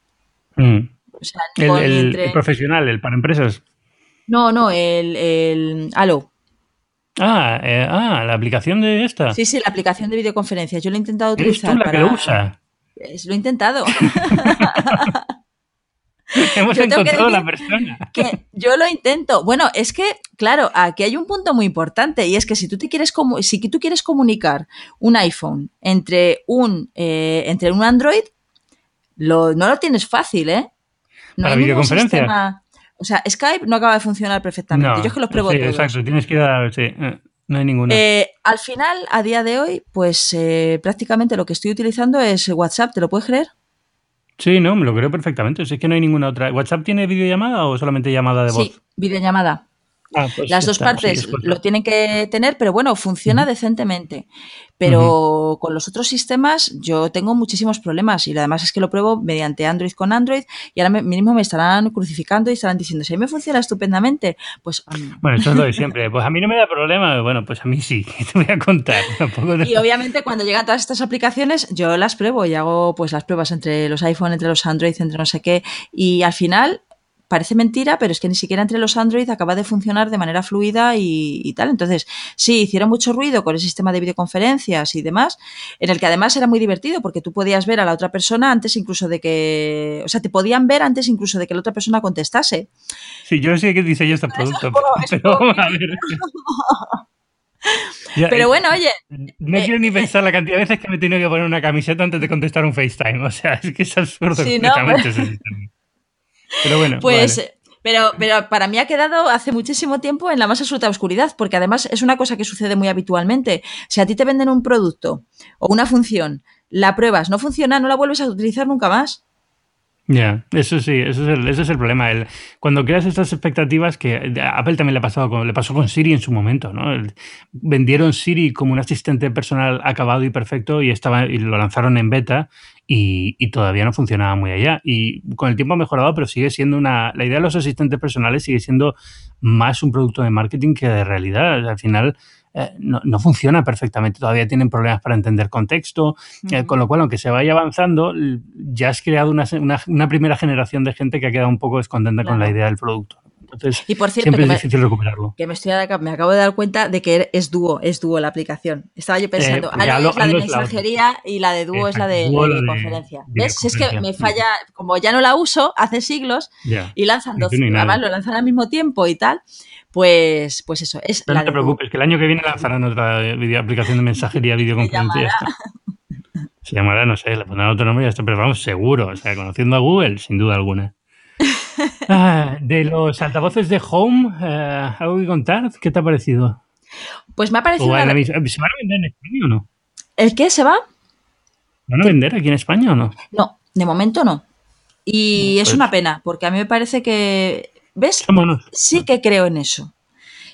Mm. el, profesional, el para empresas. No, no, el, el Halo. Ah, eh, ah, la aplicación de esta. Sí, sí, la aplicación de videoconferencias. Yo lo he intentado utilizar. ¿Eres tú la que lo usa? lo he intentado. Hemos encontrado la persona. Que yo lo intento. Bueno, es que, claro, aquí hay un punto muy importante y es que si tú te quieres si tú quieres comunicar un iPhone entre un eh, entre un Android, lo, no lo tienes fácil, ¿eh? No ¿Para videoconferencia? O sea, Skype no acaba de funcionar perfectamente. Yo es que los pruebo sí, Exacto, tienes que dar. Sí, eh, no hay ninguna. Eh, al final, a día de hoy, pues eh, prácticamente lo que estoy utilizando es WhatsApp, ¿te lo puedes creer? Sí, no, me lo creo perfectamente. es que no hay ninguna otra. ¿WhatsApp tiene videollamada o solamente llamada de voz? Sí, videollamada. Ah, pues Las dos partes lo tienen que tener, pero bueno, funciona decentemente. Pero con los otros sistemas yo tengo muchísimos problemas y además es que lo pruebo mediante Android con Android y ahora mismo me estarán crucificando y estarán diciendo, si a mí me funciona estupendamente, pues... Bueno, eso es lo de siempre. Pues a mí no me da problema. Bueno, pues a mí sí, te voy a contar. Y obviamente cuando llegan todas estas aplicaciones yo las pruebo y hago pues las pruebas entre los iPhone, entre los Android, entre no sé qué y al final parece mentira, pero es que ni siquiera entre los Android acaba de funcionar de manera fluida y, tal. Entonces, sí, hicieron mucho ruido con el sistema de videoconferencias y demás, en el que además era muy divertido porque tú podías ver a la otra persona antes incluso de que, o sea, te podían ver antes incluso de que la otra persona contestase. Sí, yo no sé qué diseño este producto, pero, a ver. pero bueno, oye. No quiero ni eh, pensar la cantidad de veces que me he tenido que poner una camiseta antes de contestar un FaceTime. O sea, es que es absurdo completamente ese sistema. Pero bueno. Pues. Pero, pero para mí ha quedado hace muchísimo tiempo en la más absoluta oscuridad, porque además es una cosa que sucede muy habitualmente. Si a ti te venden un producto o una función, la pruebas, no funciona, no la vuelves a utilizar nunca más. Ya, eso sí, eso es el, ese es el problema. El, cuando creas estas expectativas, que a Apple también le, ha pasado con, le pasó con Siri en su momento, ¿no? vendieron Siri como un asistente personal acabado y perfecto y, estaba, y lo lanzaron en beta y, todavía no funcionaba muy allá. Y con el tiempo ha mejorado, pero sigue siendo una... La idea de los asistentes personales sigue siendo más un producto de marketing que de realidad. Al final... Eh, no, funciona perfectamente, todavía tienen problemas para entender contexto, eh, con lo cual, aunque se vaya avanzando, ya has creado una, una, primera generación de gente que ha quedado un poco descontenta con la idea del producto. Entonces, y por cierto, siempre es me, difícil recuperarlo. Que me, estoy, me acabo de dar cuenta de que es dúo, es dúo la aplicación. Estaba yo pensando, eh, es la de mensajería la y la de dúo es la de, de, de conferencia. ¿Ves? Si es que me falla, como ya no la uso hace siglos yeah. y lanzan dos, además lo lanzan al mismo tiempo y tal, pues, pues eso. Es la no te preocupes, que el año que viene lanzarán otra video, aplicación de mensajería, videoconferencia. Se llamará, no sé, le pondrán otro nombre y ya está, pero vamos, seguro. O sea, conociendo a Google, sin duda alguna. Ah, de los altavoces de Home, eh, ¿algo que contar? ¿Qué te ha parecido? Pues me ha parecido. Una... La... ¿Se van a vender en España o no? ¿El qué se va? ¿Van a vender aquí en España o no? No, de momento no. Y es pues... una pena, porque a mí me parece que. ¿Ves? Vámonos. Sí que creo en eso.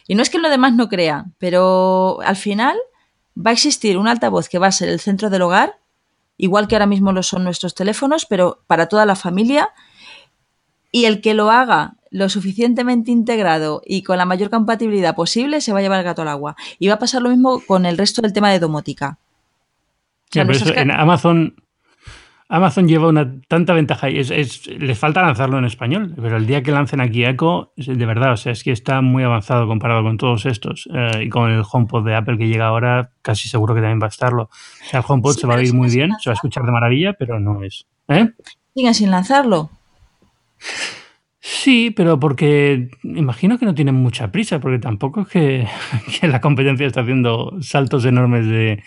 Y no es que lo demás no crea, pero al final va a existir un altavoz que va a ser el centro del hogar, igual que ahora mismo lo son nuestros teléfonos, pero para toda la familia. Y el que lo haga lo suficientemente integrado y con la mayor compatibilidad posible se va a llevar el gato al agua. Y va a pasar lo mismo con el resto del tema de domótica. O sea, pero eso, en Amazon, Amazon lleva una tanta ventaja y es, es, les falta lanzarlo en español, pero el día que lancen aquí Echo, de verdad, o sea, es que está muy avanzado comparado con todos estos eh, y con el HomePod de Apple que llega ahora, casi seguro que también va a estarlo. O sea, el HomePod sí, se va a oír muy bien, se va a escuchar de maravilla, pero no es. ¿Eh? Siguen sin lanzarlo. Sí, pero porque imagino que no tienen mucha prisa, porque tampoco es que, que la competencia está haciendo saltos enormes de,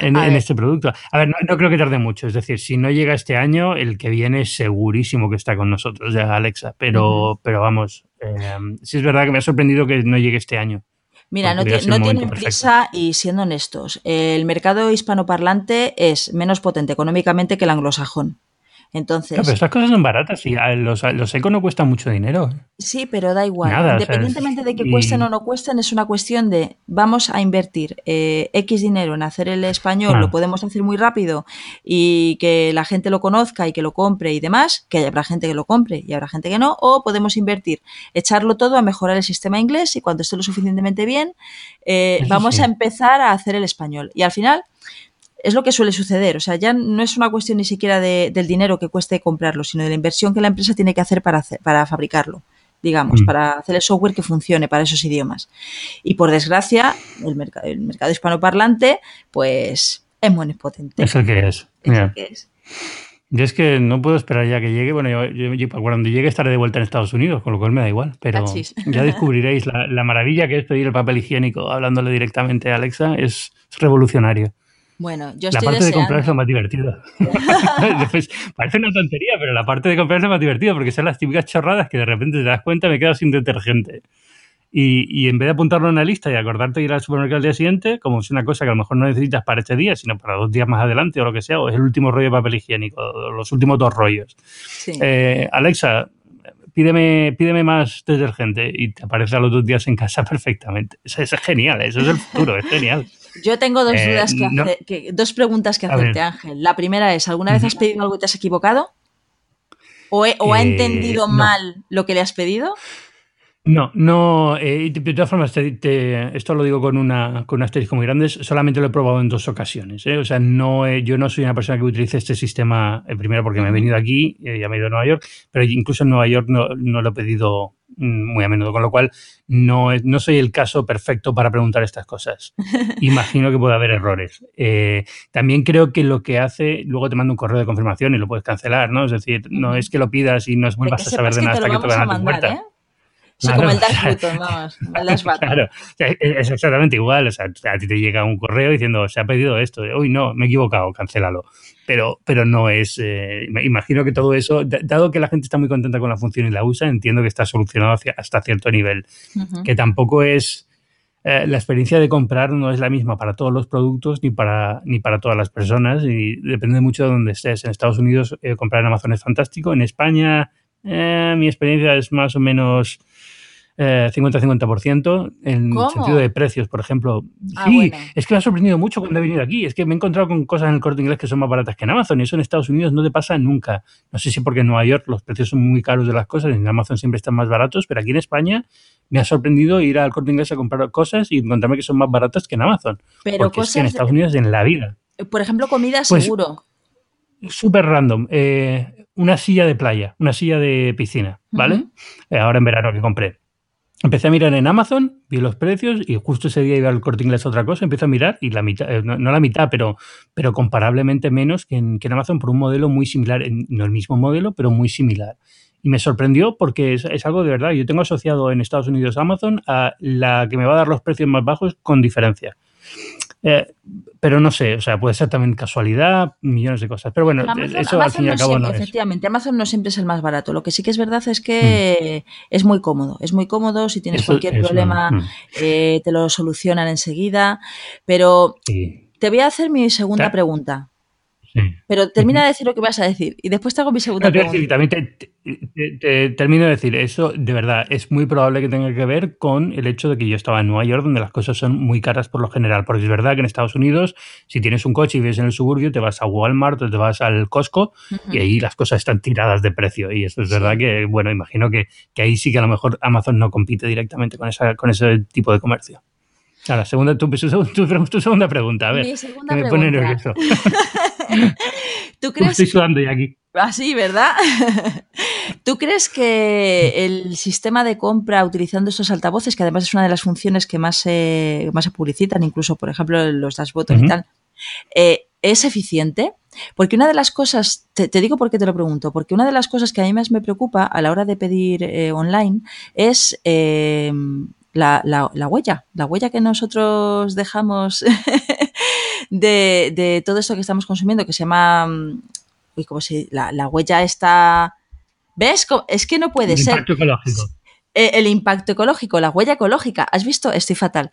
en, en, este producto. A ver, no, no, creo que tarde mucho. Es decir, si no llega este año, el que viene segurísimo que está con nosotros, ya Alexa. Pero, uh -huh. pero vamos, eh, sí es verdad que me ha sorprendido que no llegue este año. Mira, no, no tienen prisa y siendo honestos, el mercado hispanoparlante es menos potente económicamente que el anglosajón. Entonces, no, pero estas cosas son baratas y los, los eco no cuestan mucho dinero. Sí, pero da igual. Nada, Independientemente o sea, de que cuesten y... o no cuesten, es una cuestión de vamos a invertir eh, X dinero en hacer el español, ah. lo podemos hacer muy rápido y que la gente lo conozca y que lo compre y demás, que habrá gente que lo compre y habrá gente que no, o podemos invertir, echarlo todo a mejorar el sistema inglés y cuando esté lo suficientemente bien, eh, vamos sí. a empezar a hacer el español. Y al final es lo que suele suceder. O sea, ya no es una cuestión ni siquiera de, del dinero que cueste comprarlo, sino de la inversión que la empresa tiene que hacer para, hacer, para fabricarlo, digamos, mm. para hacer el software que funcione para esos idiomas. Y por desgracia, el, merc el mercado hispanoparlante, pues es muy potente. Es el que es. es, el que es. Yo es que no puedo esperar ya que llegue. Bueno, yo, yo, yo, cuando llegue estaré de vuelta en Estados Unidos, con lo cual me da igual. Pero Achis. ya descubriréis la, la, maravilla que es pedir el papel higiénico hablándole directamente a Alexa. Es, es revolucionario. Bueno, yo la estoy parte deseando. de comprar es lo más divertido. Después, parece una tontería, pero la parte de comprar es lo más divertido porque son las típicas chorradas que de repente te das cuenta me quedo sin detergente. Y, y, en vez de apuntarlo en una lista y acordarte de ir al supermercado al día siguiente, como es una cosa que a lo mejor no necesitas para este día, sino para dos días más adelante o lo que sea, o es el último rollo de papel higiénico, los últimos dos rollos. Sí. Eh, Alexa, pídeme, pídeme más detergente y te aparece a los dos días en casa perfectamente. Eso, eso es genial, eso es el futuro, es genial. Yo tengo dos eh, dudas que, no. hacer, que, dos preguntas que hacerte, Ángel. La primera es, ¿alguna vez has pedido algo y te has equivocado? ¿O, he, o ha entendido eh, no. mal lo que le has pedido? No, no, eh, de todas formas, te, te, esto lo digo con una, con un asterisco muy grande, solamente lo he probado en dos ocasiones. ¿eh? O sea, no, eh, yo no soy una persona que utilice este sistema, primero porque me he venido aquí, ya me he ido a Nueva York, pero incluso en Nueva York no, no lo he pedido muy a menudo, con lo cual no, no soy el caso perfecto para preguntar estas cosas. Imagino que puede haber errores. Eh, también creo que lo que hace, luego te mando un correo de confirmación y lo puedes cancelar, ¿no? Es decir, no es que lo pidas y no vuelvas a saber de nada hasta que a tu puerta. ¿eh? Claro, como el Dark Button, vamos, el Dash Button. Claro, es exactamente igual. O sea, a ti te llega un correo diciendo, se ha pedido esto, uy, no, me he equivocado, cancélalo. Pero, pero no es. Eh, imagino que todo eso, dado que la gente está muy contenta con la función y la usa, entiendo que está solucionado hacia, hasta cierto nivel. Uh -huh. Que tampoco es. Eh, la experiencia de comprar no es la misma para todos los productos ni para, ni para todas las personas y depende mucho de donde estés. En Estados Unidos, eh, comprar en Amazon es fantástico. En España, eh, mi experiencia es más o menos eh, 50-50% en ¿Cómo? sentido de precios, por ejemplo. Ah, sí, bueno. es que me ha sorprendido mucho cuando he venido aquí. Es que me he encontrado con cosas en el corte inglés que son más baratas que en Amazon y eso en Estados Unidos no te pasa nunca. No sé si porque en Nueva York los precios son muy caros de las cosas en Amazon siempre están más baratos, pero aquí en España me ha sorprendido ir al corte inglés a comprar cosas y encontrarme que son más baratas que en Amazon. Pero porque cosas es que en Estados Unidos en la vida. Por ejemplo, comida pues, seguro. súper random. Eh, una silla de playa, una silla de piscina, ¿vale? Eh, ahora en verano que compré. Empecé a mirar en Amazon, vi los precios y justo ese día iba al corte inglés a otra cosa, empiezo a mirar y la mitad, eh, no, la mitad, pero, pero comparablemente menos que en, Amazon por un modelo muy similar, no el mismo modelo, pero muy similar. Y me sorprendió porque es, es, algo de verdad. Yo tengo asociado en Estados Unidos Amazon a la que me va a dar los precios más bajos con diferencia. Eh, pero no sé, o sea, puede ser también casualidad, millones de cosas. Pero bueno, eso al fin y al cabo no, Efectivamente, Amazon no siempre es el más barato. Lo que sí que es verdad es que mm. es muy cómodo. Es muy cómodo. Si tienes cualquier problema, mm. eh, te lo solucionan enseguida. Pero te voy a hacer mi segunda pregunta. Pero termina de decir lo que vas a decir y después te hago mi segunda pregunta. y también te, termino de decir, eso de verdad es muy probable que tenga que ver con el hecho de que yo estaba en Nueva York, donde las cosas son muy caras por lo general. Porque es verdad que en Estados Unidos, si tienes un coche y vives en el suburbio, te vas a Walmart o te vas al Costco y ahí las cosas están tiradas de precio. Y eso es verdad que, bueno, imagino que, que, ahí sí que a lo mejor Amazon no compite directamente con, esa, con ese tipo de comercio. Ahora, segunda, tu, tu, segunda pregunta, a ver. Mi segunda me pone nervioso. ¿Tú crees Estoy sudando ya aquí. Así, ah, ¿verdad? ¿Tú crees que el sistema de compra utilizando estos altavoces, que además es una de las funciones que más se, más se publicitan, incluso, por ejemplo, los dash y tal, eh, es eficiente? Porque una de las cosas, te, digo por qué te lo pregunto, porque una de las cosas que a mí más me preocupa a la hora de pedir eh, online es eh, la, huella, la huella que nosotros dejamos de, todo esto que estamos consumiendo, que se llama, mm, uy, como si la, huella está... ¿Ves? Es que no puede el ser. Impacto ecológico. Eh, el impacto ecológico, la huella ecológica. ¿Has visto? Estoy fatal.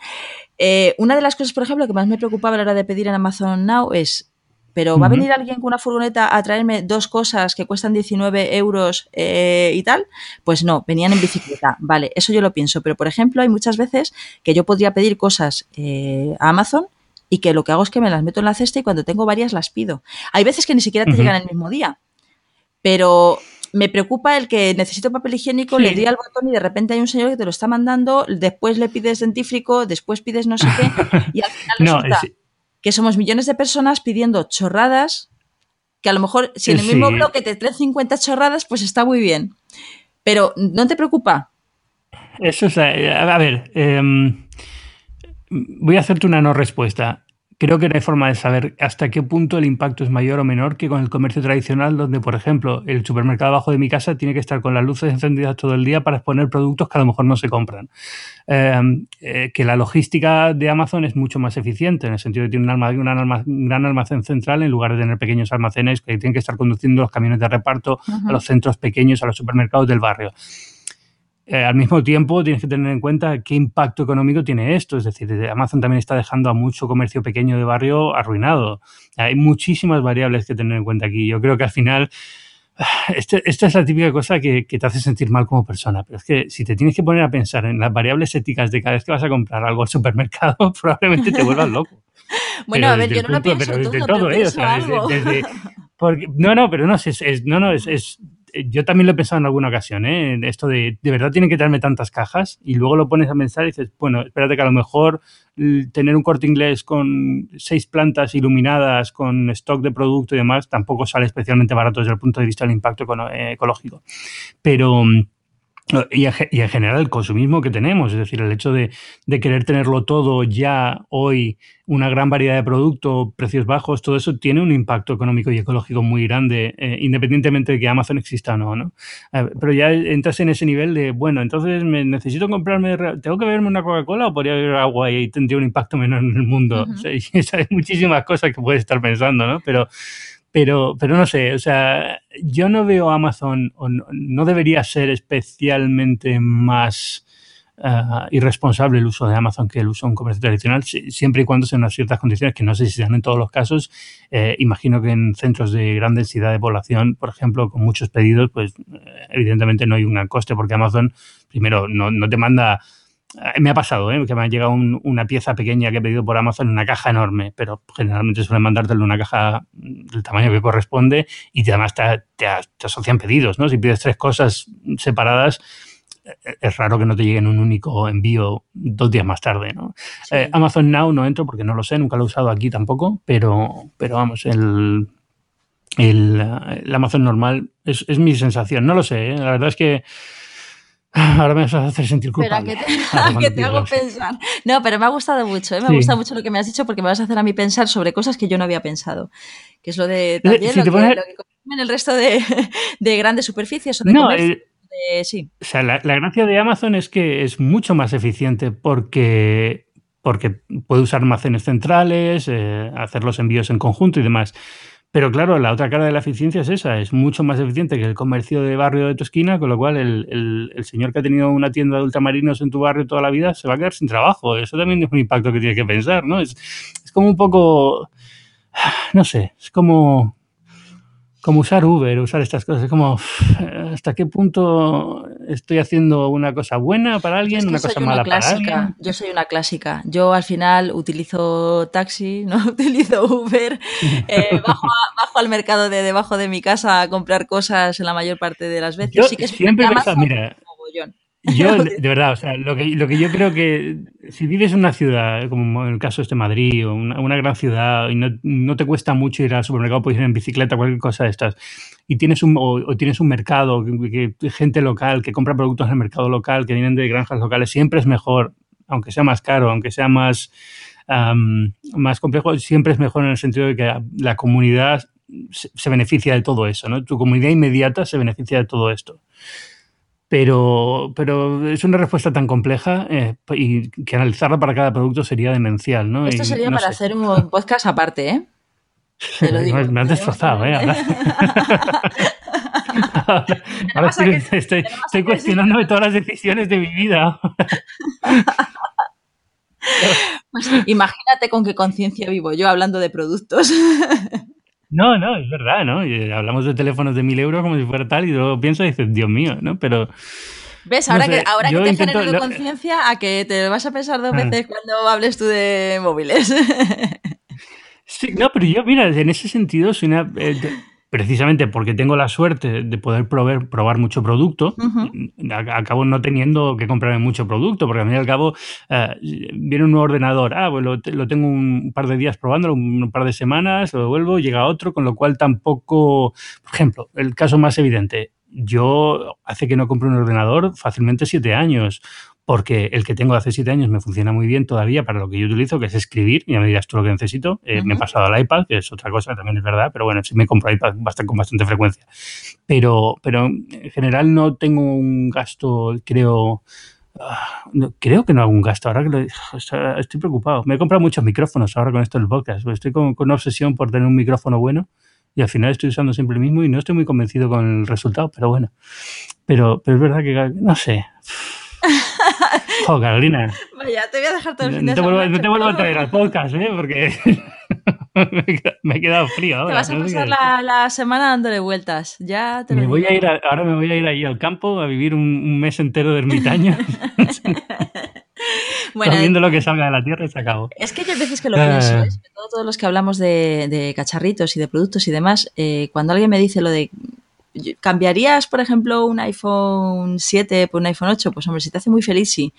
Eh, una de las cosas, por ejemplo, que más me preocupaba a la hora de pedir en Amazon Now es pero va a venir alguien con una furgoneta a traerme dos cosas que cuestan 19 euros eh, y tal, pues no, venían en bicicleta. Vale, eso yo lo pienso, pero por ejemplo hay muchas veces que yo podría pedir cosas eh, a Amazon y que lo que hago es que me las meto en la cesta y cuando tengo varias las pido. Hay veces que ni siquiera te llegan el mismo día, pero me preocupa el que necesito papel higiénico, le doy al botón y de repente hay un señor que te lo está mandando, después le pides dentífrico, después pides no sé qué, y al final resulta que somos millones de personas pidiendo chorradas, que a lo mejor si en el mismo bloque te traen 50 chorradas, pues está muy bien. Pero ¿no te preocupa? Eso es, eh, a ver, em, voy a hacerte una no respuesta. Creo que no hay forma de saber hasta qué punto el impacto es mayor o menor que con el comercio tradicional, donde, por ejemplo, el supermercado abajo de mi casa tiene que estar con las luces encendidas todo el día para exponer productos que a lo mejor no se compran. Em, eh, que la logística de Amazon es mucho más eficiente, en el sentido de que tiene un, gran almacén central en lugar de tener pequeños almacenes que tienen que estar conduciendo los camiones de reparto a los centros pequeños, a los supermercados del barrio. Eh, al mismo tiempo tienes que tener en cuenta qué impacto económico tiene esto. Es decir, Amazon también está dejando a mucho comercio pequeño de barrio arruinado. Hay muchísimas variables que tener en cuenta aquí. Yo creo que al final este, esta es la típica cosa que, te hace sentir mal como persona, pero es que si te tienes que poner a pensar en las variables éticas de cada vez que vas a comprar algo al supermercado, probablemente te vuelvas loco. bueno, a ver, yo no lo pienso pero no, no, pero no, es, no, no, es, yo también lo he pensado en alguna ocasión, ¿eh? Esto de, de verdad tienen que traerme tantas cajas y luego lo pones a pensar y dices, bueno, espérate que a lo mejor tener un corte inglés con seis plantas iluminadas, con stock de producto y demás, tampoco sale especialmente barato desde el punto de vista del impacto eh, ecológico. Pero y, en general el consumismo que tenemos, es decir, el hecho de, querer tenerlo todo ya hoy, una gran variedad de productos, precios bajos, todo eso tiene un impacto económico y ecológico muy grande, eh, independientemente de que Amazon exista o no, ¿no? pero ya entras en ese nivel de, bueno, entonces me necesito comprarme, ¿tengo que beberme una Coca-Cola o podría beber agua y tendría un impacto menor en el mundo? hay muchísimas cosas que puedes estar pensando, ¿no? Pero pero, pero no sé, o sea, yo no veo Amazon, o no, debería ser especialmente más uh, irresponsable el uso de Amazon que el uso de un comercio tradicional, siempre y cuando sean unas ciertas condiciones, que no sé si sean en todos los casos. Eh, imagino que en centros de gran densidad de población, por ejemplo, con muchos pedidos, pues eh, evidentemente no hay un gran coste, porque Amazon, primero, no, no te manda me ha pasado, ¿eh? que me ha llegado una pieza pequeña que he pedido por Amazon en una caja enorme, pero generalmente suelen mandártelo en una caja del tamaño que corresponde y además te, te, asocian pedidos, ¿no? Si pides tres cosas separadas, eh, es raro que no te lleguen un único envío dos días más tarde, ¿no? Amazon Now no entro porque no lo sé, nunca lo he usado aquí tampoco, pero, pero vamos, el, el, Amazon normal. Es, mi sensación, no lo sé, ¿eh? la verdad es que Ahora me vas a hacer sentir culpable. Que te, hago pensar. No, pero me ha gustado mucho, ¿eh? me gusta mucho lo que me has dicho porque me vas a hacer a mí pensar sobre cosas que yo no había pensado. Que es lo de también lo, que, consumen el resto de, grandes superficies o de no, sí. O sea, la, gracia de Amazon es que es mucho más eficiente porque, porque puede usar almacenes centrales, eh, hacer los envíos en conjunto y demás. Pero claro, la otra cara de la eficiencia es esa, es mucho más eficiente que el comercio de barrio de tu esquina, con lo cual el, el, señor que ha tenido una tienda de ultramarinos en tu barrio toda la vida se va a quedar sin trabajo. Eso también es un impacto que tiene que pensar, ¿no? Es, es como un poco, no sé, es como como usar Uber, usar estas cosas. Es como, ¿hasta qué punto estoy haciendo una cosa buena para alguien, una cosa mala para alguien? Yo soy una clásica. Yo al final utilizo taxi, no utilizo Uber. Eh, bajo, al mercado de debajo de mi casa a comprar cosas en la mayor parte de las veces. Yo sí que siempre he mira, yo, de verdad, o sea, lo que, lo que yo creo que si vives en una ciudad, como en el caso de este Madrid, o una, gran ciudad, y no, te cuesta mucho ir al supermercado, puedes ir en bicicleta, cualquier cosa de estas, y tienes un, o, tienes un mercado, que, gente local que compra productos en el mercado local, que vienen de granjas locales, siempre es mejor, aunque sea más caro, aunque sea más, más complejo, siempre es mejor en el sentido de que la comunidad se, se beneficia de todo eso, ¿no? Tu comunidad inmediata se beneficia de todo esto pero, pero es una respuesta tan compleja eh, y que analizarla para cada producto sería demencial, ¿no? Esto sería para hacer un podcast aparte, ¿eh? me has destrozado, ¿eh? Ahora, estoy, estoy, cuestionándome todas las decisiones de mi vida. Pues imagínate con qué conciencia vivo yo hablando de productos. No, no, es verdad, ¿no? hablamos de teléfonos de mil euros como si fuera tal y luego pienso y dices, Dios mío, ¿no? Pero... ¿Ves? Ahora que, ahora que te genero conciencia a que te vas a pensar dos ah. veces cuando hables tú de móviles. Sí, no, pero yo, mira, en ese sentido soy una... Eh, precisamente porque tengo la suerte de poder probar, probar mucho producto, acabo no teniendo que comprarme mucho producto, porque al fin y al cabo eh, viene un nuevo ordenador, ah, pues lo, tengo un par de días probándolo, un, par de semanas, lo devuelvo, llega otro, con lo cual tampoco, por ejemplo, el caso más evidente, yo hace que no compro un ordenador fácilmente siete años porque el que tengo de hace siete años me funciona muy bien todavía para lo que yo utilizo, que es escribir, y me dirás tú lo que necesito. Eh, me he pasado al iPad, que es otra cosa, también es verdad, pero bueno, sí me compro iPad bastante, con bastante frecuencia. Pero, pero en general no tengo un gasto, creo... Ah, creo que no hago un gasto. Ahora que lo, estoy preocupado. Me he comprado muchos micrófonos ahora con esto del podcast. Estoy con, con una obsesión por tener un micrófono bueno y al final estoy usando siempre el mismo y no estoy muy convencido con el resultado, pero bueno. Pero, pero es verdad que, no sé. Oh, Carolina. Vaya, te voy a dejar todo el fin de no semana. no te vuelvo a traer al podcast, ¿eh? Porque me he quedado frío ahora. Te vas a pasar la, semana dándole vueltas. Ya te me voy a ir ahora me voy a ir ahí al campo a vivir un, mes entero de ermitaño. bueno, viendo lo que salga de la tierra y se acabó. Es que yo a veces que lo pienso, ah. todos los que hablamos de, de, cacharritos y de productos y demás, eh, cuando alguien me dice lo de ¿Cambiarías, por ejemplo, un iPhone 7 por un iPhone 8? Pues hombre, si te hace muy feliz, sí.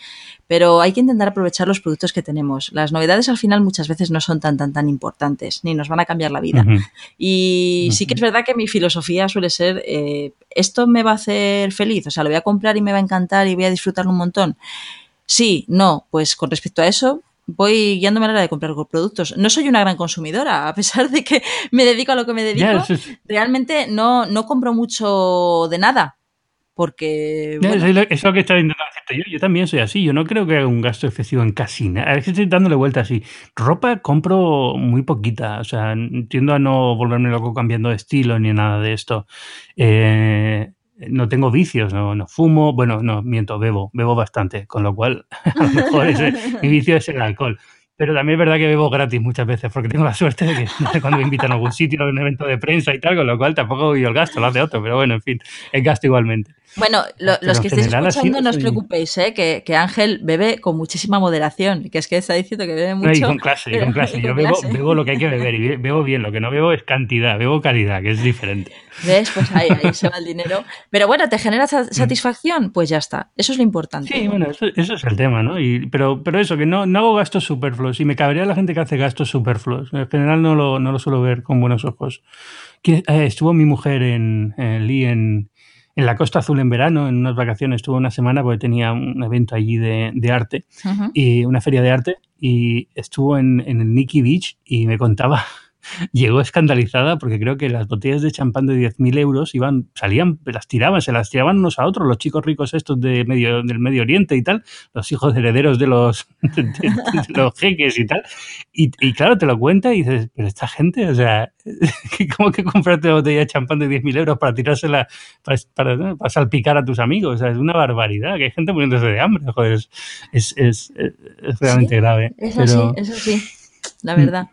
Pero hay que intentar aprovechar los productos que tenemos. Las novedades al final muchas veces no son tan, tan, tan importantes, ni nos van a cambiar la vida. Y sí que es verdad que mi filosofía suele ser, eh, ¿esto me va a hacer feliz? O sea, lo voy a comprar y me va a encantar y voy a disfrutar un montón. Sí, no, pues con respecto a eso, voy guiándome a la hora de comprar productos. No soy una gran consumidora, a pesar de que me dedico a lo que me dedico. Realmente no, no compro mucho de nada. Porque. Eso es lo que estaba intentando decirte yo. Yo también soy así. Yo no creo que haga un gasto excesivo en casi nada. Es que estoy dándole vuelta así. Ropa compro muy poquita. O sea, tiendo a no volverme loco cambiando de estilo ni nada de esto. Eh, no tengo vicios, no, no, fumo, bueno, no, miento, bebo, bebo bastante, con lo cual a lo mejor mi vicio es el alcohol. Pero también es verdad que bebo gratis muchas veces, porque tengo la suerte de que no cuando me invitan a algún sitio, a un evento de prensa y tal, con lo cual tampoco voy el gasto, lo hace otro, pero bueno, en fin, el gasto igualmente. Bueno, los que estéis escuchando no os preocupéis, ¿eh? que, que, Ángel bebe con muchísima moderación, que es que está diciendo que bebe mucho. y con clase, y con clase. Yo bebo, bebo, lo que hay que beber y bebo bien, lo que no bebo es cantidad, bebo calidad, que es diferente. ¿Ves? Pues ahí, ahí se va el dinero. Pero bueno, ¿te genera satisfacción? Pues ya está, eso es lo importante. Sí, bueno, eso, es el tema, ¿no? Y, pero, pero eso, que no, no hago gastos superfluos superfluos y me cabría la gente que hace gastos superfluos. En general no lo, no lo suelo ver con buenos ojos. Eh, estuvo mi mujer en, en en, en la Costa Azul en verano, en unas vacaciones, estuvo una semana porque tenía un evento allí de, de arte y una feria de arte y estuvo en, en el Nicky Beach y me contaba llegó escandalizada porque creo que las botellas de champán de 10.000 euros iban, salían, las tiraban, se las tiraban unos a otros, los chicos ricos estos de medio, del Medio Oriente y tal, los hijos herederos de los, los jeques y tal. Y, y, claro, te lo cuenta y dices, pero esta gente, o sea, ¿cómo que comprarte una botella de champán de 10.000 euros para tirársela, para, para, para, salpicar a tus amigos? O sea, es una barbaridad, que hay gente muriéndose de hambre, joder, es, es, es, es realmente sí, grave. Eso pero... sí, eso sí, la verdad.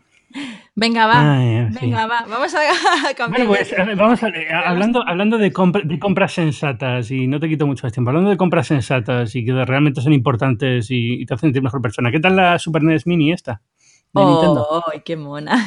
Venga, va. Ay, Venga, va. Vamos a cambiar. Bueno, pues vamos a, hablando, hablando de, compra, de, compras sensatas, y no te quito mucho más tiempo, hablando de compras sensatas y que realmente son importantes y, y te hacen sentir mejor persona. ¿Qué tal la Super NES Mini esta? De oh? ¡Ay, qué mona!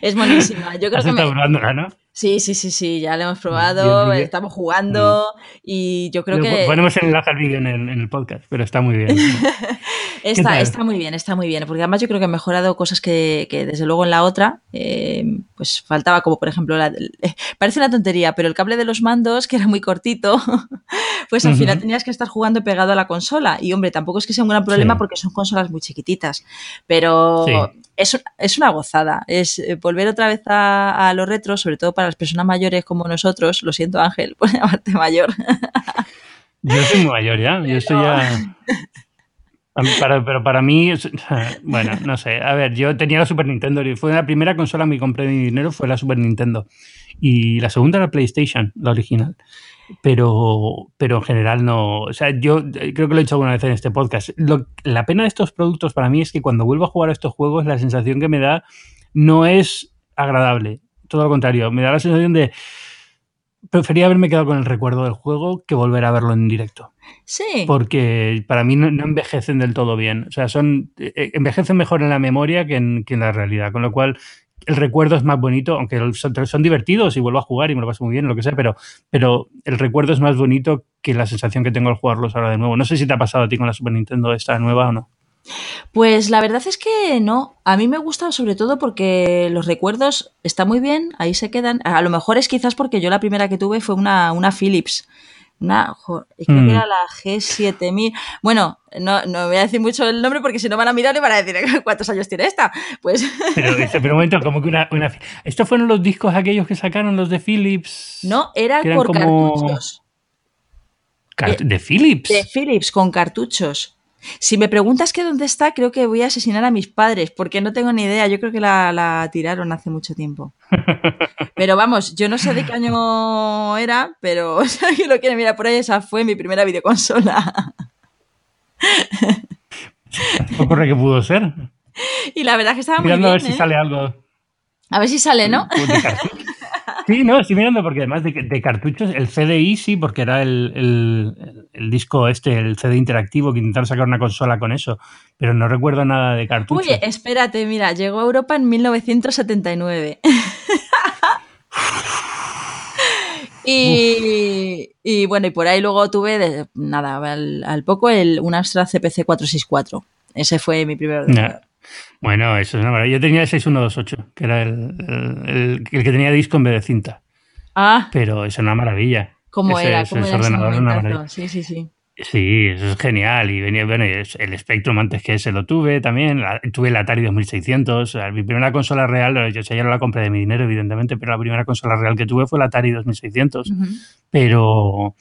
es buenísima. Yo creo ¿Has que me... probándola, ¿no? Sí, sí, sí, sí, ya lo hemos probado, Bien, estamos jugando y yo creo Lo que... Ponemos el enlace al vídeo en el, en el podcast, pero está muy bien. está, está muy bien, está muy bien, porque además yo creo que ha mejorado cosas que, que desde luego en la otra, eh, pues faltaba, como por ejemplo, la, eh, parece una tontería, pero el cable de los mandos, que era muy cortito, pues al final tenías que estar jugando pegado a la consola. Y hombre, tampoco es que sea un gran problema Sí. porque son consolas muy chiquititas, pero Sí. es, es una gozada, es eh, volver otra vez a, a los retros, sobre todo para las personas mayores como nosotros, lo siento Ángel, por llamarte mayor. Yo soy muy mayor ya, yo estoy ya... Pero para mí, bueno, no sé. A ver, yo tenía la Super Nintendo fue la primera consola que compré mi dinero, fue la Super Nintendo. Y la segunda era PlayStation, la original. Pero, pero en general no. O sea, yo eh, creo que lo he dicho alguna vez en este podcast. La pena de estos productos para mí es que cuando vuelvo a jugar a estos juegos, la sensación que me da no es agradable. Todo lo contrario, me da la sensación de. Prefería haberme quedado con el recuerdo del juego que volver a verlo en directo Sí. porque para mí no, no envejecen del todo bien. O sea, son eh, envejecen mejor en la memoria que en, que en la realidad. Con lo cual, el recuerdo es más bonito, aunque son, son divertidos y vuelvo a jugar y me lo paso muy bien, lo que sea, pero, pero el recuerdo es más bonito que la sensación que tengo al jugarlos ahora de nuevo. No sé si te ha pasado a ti con la Super Nintendo esta nueva o no. Pues la verdad es que no. A mí me gusta sobre todo porque los recuerdos están muy bien, ahí se quedan. A lo mejor es quizás porque yo la primera que tuve fue una, una Philips. Una, jo, creo Mm. que era la G7000. Bueno, no, no voy a decir mucho el nombre porque si no van a mirar y van a decir cuántos años tiene esta. Pues Pero, pero un momento, como que una, una- ¿Estos fueron los discos aquellos que sacaron los de Philips? no, era Que eran por como- cartuchos. Cart- ¿De Philips? De Philips con cartuchos. Si me preguntas que dónde está, creo que voy a asesinar a mis padres, porque no tengo ni idea. Yo creo que la, la tiraron hace mucho tiempo. Pero vamos, yo no sé de qué año era, pero si alguien lo quiere mirar por ahí, esa fue mi primera videoconsola. ¿Qué ocurre que pudo ser? Y la verdad es que estaba muy Mirando bien. a ver si ¿eh? sale algo. A ver si sale, ¿no? Sí, no, estoy mirando porque además de, de cartuchos, el CDI sí, porque era el, el- el disco este, el CD interactivo, que intentaron sacar una consola con eso, pero no recuerdo nada de cartuchos. Uy, espérate, mira, llegó a Europa en 1979. y, y bueno, y por ahí luego tuve, de- nada, al, al poco, el, un Astra CPC 464. Ese fue mi primer ordenador. Nah. Bueno, eso es una maravilla. Yo tenía el 6128, que era el, el- el- el que tenía disco en vez de cinta, Ah, pero eso es una maravilla. ¿cómo Ese- era? ese- ¿Cómo ese era ordenador una maravilla. Sí, sí, sí. Sí, eso es genial. Y venía, bueno, el Spectrum antes que ese lo tuve también. La- tuve el Atari 2600. O sea, mi primera consola real, yo, o sea, yo no la compré de mi dinero, evidentemente, pero la primera consola real que tuve fue el Atari 2600. Ujú. Pero.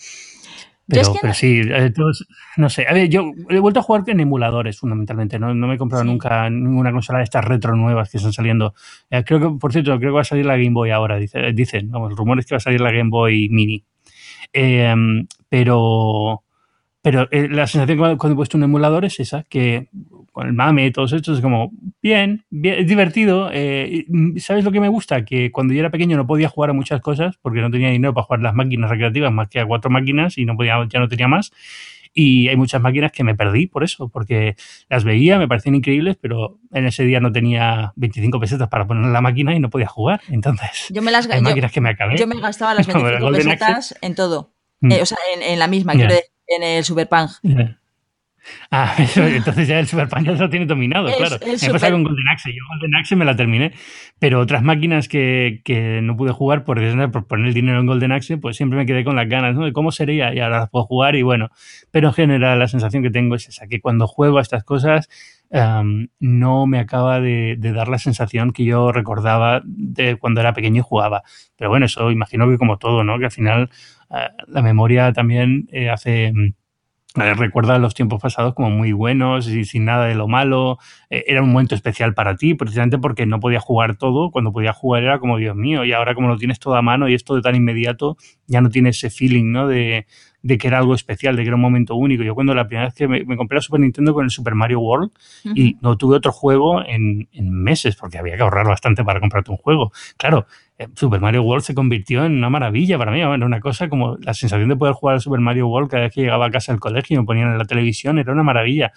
Es Pero, que pero no- sí, eh, todos- no sé. A ver, yo he vuelto a jugar en emuladores, fundamentalmente. No, no me he comprado Sí. nunca ninguna consola de estas retro nuevas que están saliendo. Eh, creo que, por cierto, creo que va a salir la Game Boy ahora. Dice, dicen, vamos, rumores que va a salir la Game Boy Mini. Eh, pero. Pero eh, la sensación cuando, cuando he puesto un emulador es esa, que con el mame y todos estos es como, bien, bien es divertido. eh, y, ¿Sabes lo que me gusta? Que cuando yo era pequeño no podía jugar a muchas cosas porque no tenía dinero para jugar las máquinas recreativas más que a cuatro máquinas y no podía, ya no tenía más. Y hay muchas máquinas que me perdí por eso, porque las veía, me parecían increíbles, pero en ese día no tenía 25 pesetas para poner en la máquina y no podía jugar. Entonces, Yo me las hay yo- máquinas que me acabé. Yo me gastaba las Como el 25 Golden pesetas en todo. Mm. Eh, o sea, en, en la misma, Ya. quiero decir, en el Super Punk. Ya. Ah, entonces ya el Super Paños lo tiene dominado, claro. Me pasa con Golden Axe. Yo Golden Axe me la terminé, pero otras máquinas que, que no pude jugar por, por poner el dinero en Golden Axe, pues siempre me quedé con las ganas, ¿no? De cómo sería y ahora las puedo jugar y bueno. Pero en general la sensación que tengo es esa, que cuando juego a estas cosas no me acaba de, dar la sensación que yo recordaba de cuando era pequeño y jugaba. Pero bueno, eso imagino que como todo, ¿no? Que al final la memoria también eh, hace recuerda los tiempos pasados como muy buenos y sin nada de lo malo. Eh, era un momento especial para ti, precisamente porque no podías jugar todo. Cuando podías jugar era como, Dios mío, y ahora como lo tienes todo a mano y es todo tan inmediato, ya no tienes ese feeling, ¿no? De, de que era algo especial, de que era un momento único. Yo cuando la primera vez que me, compré la Super Nintendo con el Super Mario World y no tuve otro juego en, en, meses, porque había que ahorrar bastante para comprarte un juego. Claro, eh, Super Mario World se convirtió en una maravilla para mí, era una cosa como la sensación de poder jugar al Super Mario World cada vez que llegaba a casa del colegio y me ponían en la televisión, era una maravilla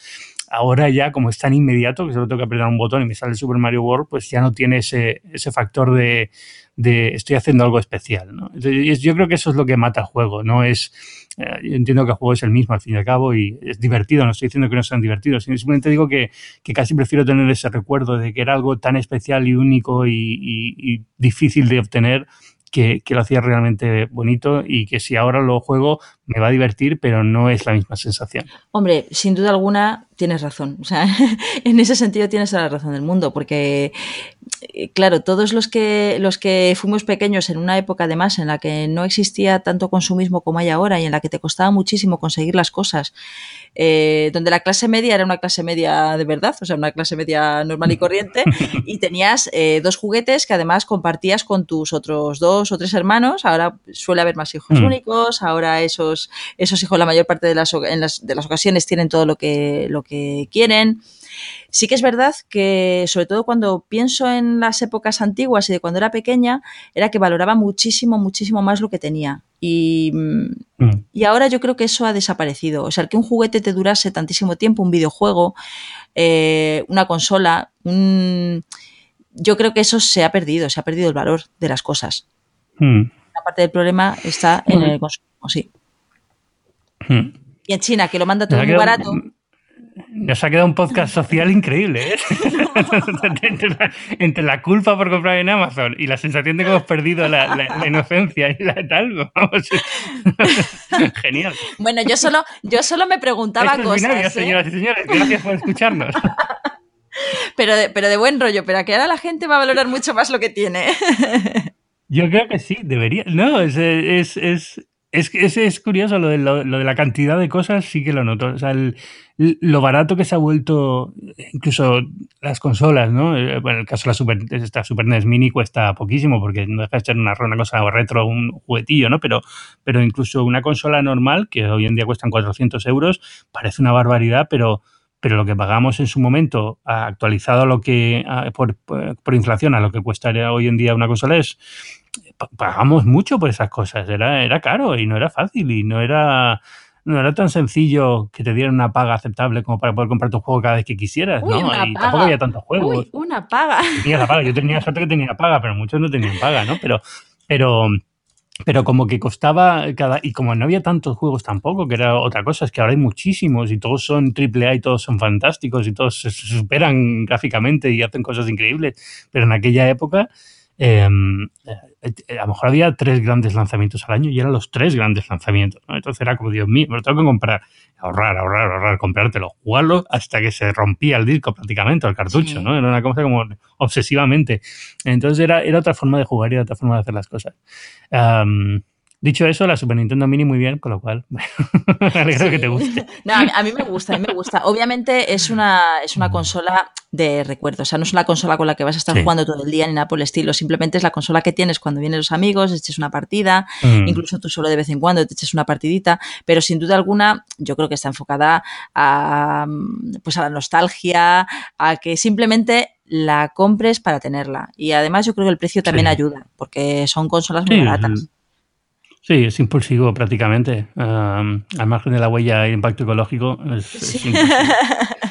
ahora ya como es tan inmediato que solo tengo que apretar un botón y me sale Super Mario World, pues ya no tiene ese, ese factor de, estoy haciendo algo especial. ¿no? Yo creo que eso es lo que mata el juego, no es eh, yo entiendo que el juego es el mismo al fin y al cabo y es divertido, no estoy diciendo que no sean divertidos, simplemente digo que casi prefiero tener ese recuerdo de que era algo tan especial y único y difícil de obtener que, lo hacía realmente bonito y que si ahora lo juego me va a divertir, pero no es la misma sensación. Hombre, sin duda alguna tienes razón. O sea, en ese sentido tienes la razón del mundo, porque eh, claro, todos los que los que fuimos pequeños en una época además en la que no existía tanto consumismo como hay ahora y en la que te costaba muchísimo conseguir las cosas eh, donde la clase media era una clase media de verdad, o sea, una clase media normal y corriente, y tenías eh, dos juguetes que además compartías con tus otros dos o tres hermanos. Ahora suele haber más hijos mm. únicos, ahora esos, esos hijos la mayor parte de las, de las ocasiones tienen todo lo que, lo que quieren. Sí que es verdad que, sobre todo cuando pienso en las épocas antiguas y de cuando era pequeña, era que valoraba muchísimo, muchísimo más lo que tenía. Y, mm. y ahora yo creo que eso ha desaparecido. O sea, que un juguete te durase tantísimo tiempo, un videojuego, eh, una consola, yo creo que eso se ha perdido, se ha perdido el valor de las cosas. Mm. La parte del problema está en el consumo, sí. Y en China, que lo manda todo muy barato. Nos ha quedado un podcast social increíble, ¿eh? entre, la, culpa por comprar en Amazon y la sensación de que hemos perdido la, inocencia y la tal, vamos. Genial. Bueno, yo solo, yo solo me preguntaba cosas. ¿eh? señoras y señores, gracias por escucharnos. Pero de, pero de buen rollo, pero que ahora la gente va a valorar mucho más lo que tiene. Yo creo que sí, debería. No, es, es, es, es, es, es curioso lo de, lo, de, la cantidad de cosas, sí que lo noto. O sea, lo barato que se ha vuelto, incluso las consolas, ¿no? Eh, bueno, en el caso de la Super, esta Super NES Mini cuesta poquísimo porque no deja de ser una, una cosa retro, un juguetillo, ¿no? Pero, pero incluso una consola normal, que hoy en día cuestan 400 euros, parece una barbaridad, pero, pero lo que pagamos en su momento, actualizado a lo que, por, por, inflación, a lo que cuestaría hoy en día una consola es pagamos mucho por esas cosas. Era, era caro y no era fácil y no era, no era tan sencillo que te dieran una paga aceptable como para poder comprar tu juego cada vez que quisieras, ¿no? Y tampoco había tantos juegos. Uy, una paga. la paga. Yo tenía suerte que tenía paga, pero muchos no tenían paga, ¿no? Pero, pero, pero como que costaba cada. Y como no había tantos juegos tampoco, que era otra cosa, es que ahora hay muchísimos y todos son triple A y todos son fantásticos y todos se superan gráficamente y hacen cosas increíbles. Pero en aquella época eh, a lo mejor había tres grandes lanzamientos al año y eran los tres grandes lanzamientos. Entonces era como, Dios mío, me lo tengo que comprar, ahorrar, ahorrar, ahorrar, comprártelo, jugarlo hasta que se rompía el disco prácticamente, el cartucho, ¿no? Era una cosa como obsesivamente. Entonces era, era otra forma de jugar y era otra forma de hacer las cosas. Dicho eso, la Super Nintendo Mini muy bien, con lo cual, me alegro que te guste. No, a mí, me gusta, a mí me gusta. Obviamente es una, es una consola de recuerdo, o sea, no es una consola con la que vas a estar jugando todo el día ni nada por el estilo, simplemente es la consola que tienes cuando vienen los amigos, eches una partida, mm. incluso tú solo de vez en cuando te eches una partidita, pero sin duda alguna yo creo que está enfocada a, pues a la nostalgia, a que simplemente la compres para tenerla. Y además yo creo que el precio también ayuda, porque son consolas muy baratas. Sí, es impulsivo prácticamente. al margen de la huella e impacto ecológico, es,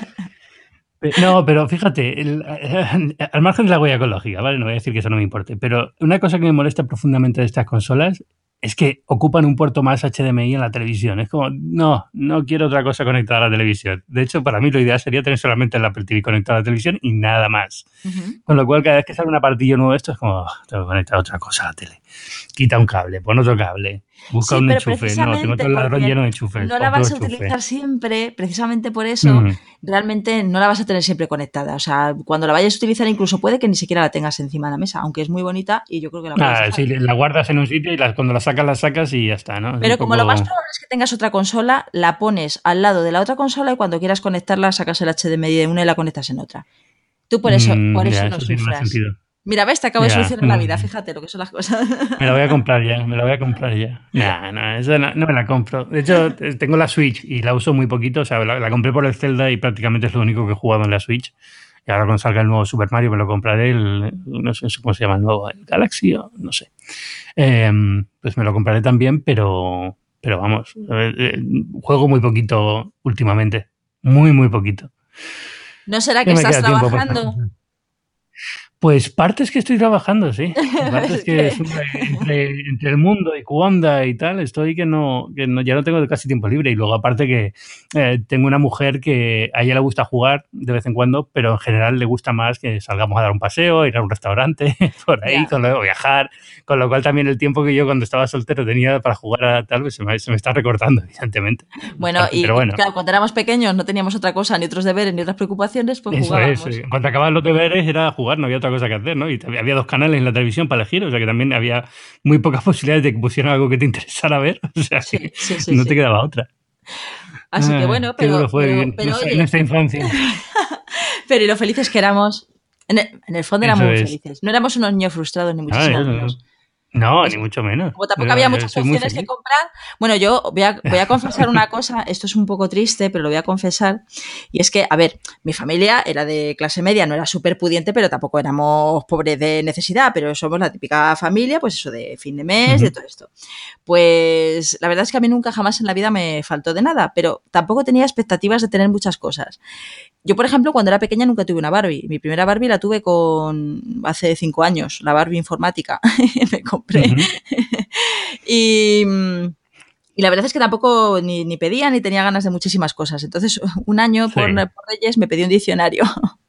No, pero fíjate, al margen de la huella ecológica, ¿vale? No voy a decir que eso no me importe, pero una cosa que me molesta profundamente de estas consolas es que ocupan un puerto más HDMI en la televisión. Es como, no, no quiero otra cosa conectada a la televisión. De hecho, para mí lo ideal sería tener solamente el Apple TV conectado a la televisión y nada más. Con lo cual, cada vez que sale un apartillo nuevo, esto es como, oh, tengo que conectar otra cosa a la tele. Quita un cable, pon otro cable, busca un enchufe. No, tengo todo el ladrón lleno de enchufes. No la vas a utilizar siempre, precisamente por eso, realmente no la vas a tener siempre conectada. O sea, cuando la vayas a utilizar, incluso puede que ni siquiera la tengas encima de la mesa, aunque es muy bonita y yo creo que la ah, sí, la guardas en un sitio y cuando la sacas, la sacas y ya está, ¿no? Pero como lo más probable es que tengas otra consola, la pones al lado de la otra consola y cuando quieras conectarla, sacas el HDMI de una y la conectas en otra. Tú por eso, mm, por eso no sufras. Mira, ves, te acabo de solucionar la vida, fíjate lo que son las cosas. Me la voy a comprar ya, me la voy a comprar ya. No, no, eso no, me la compro. De hecho, tengo la Switch y la uso muy poquito, o sea, la, compré por el Zelda y prácticamente es lo único que he jugado en la Switch. Y ahora cuando salga el nuevo Super Mario me lo compraré, el, no sé cómo se llama el nuevo, el Galaxy o no sé. Em, pues me lo compraré también, pero, pero vamos, eh, eh, juego muy poquito últimamente. Muy, muy poquito. ¿No será que estás trabajando? Pues partes que estoy trabajando, sí. Partes que entre, el mundo y Cuonda y tal, estoy que no, que no, ya no tengo casi tiempo libre. Y luego aparte que eh, tengo una mujer que a ella le gusta jugar de vez en cuando, pero en general le gusta más que salgamos a dar un paseo, ir a un restaurante, por ahí, con lo, viajar. Con lo cual también el tiempo que yo cuando estaba soltero tenía para jugar a tal vez se me, se me está recortando, evidentemente. Bueno, y bueno. claro, cuando éramos pequeños no teníamos otra cosa, ni otros deberes, ni otras preocupaciones, pues Eso jugábamos. Es, cuando acababan los deberes era jugar, no había otra cosa que hacer, ¿no? Y había dos canales en la televisión para elegir, o sea que también había muy pocas posibilidades de que pusieran algo que te interesara ver, o sea que no te quedaba otra. Así que bueno, pero, fue pero, en esta infancia. pero y lo felices que éramos, en el, fondo éramos muy felices. No éramos unos niños frustrados ni muchísimo menos. No, ni mucho menos. Como tampoco había muchas opciones que comprar. Bueno, yo voy a, voy a confesar una cosa, esto es un poco triste, pero lo voy a confesar. Y es que, a ver, mi familia era de clase media, no era súper pudiente, pero tampoco éramos pobres de necesidad, pero somos la típica familia, pues eso de fin de mes, de todo esto. Pues la verdad es que a mí nunca jamás en la vida me faltó de nada, pero tampoco tenía expectativas de tener muchas cosas. Yo, por ejemplo, cuando era pequeña nunca tuve una Barbie. Mi primera Barbie la tuve con hace cinco años, la Barbie informática. me compré. y, la verdad es que tampoco ni, pedía ni tenía ganas de muchísimas cosas. Entonces, un año por, por Reyes me pedí un diccionario.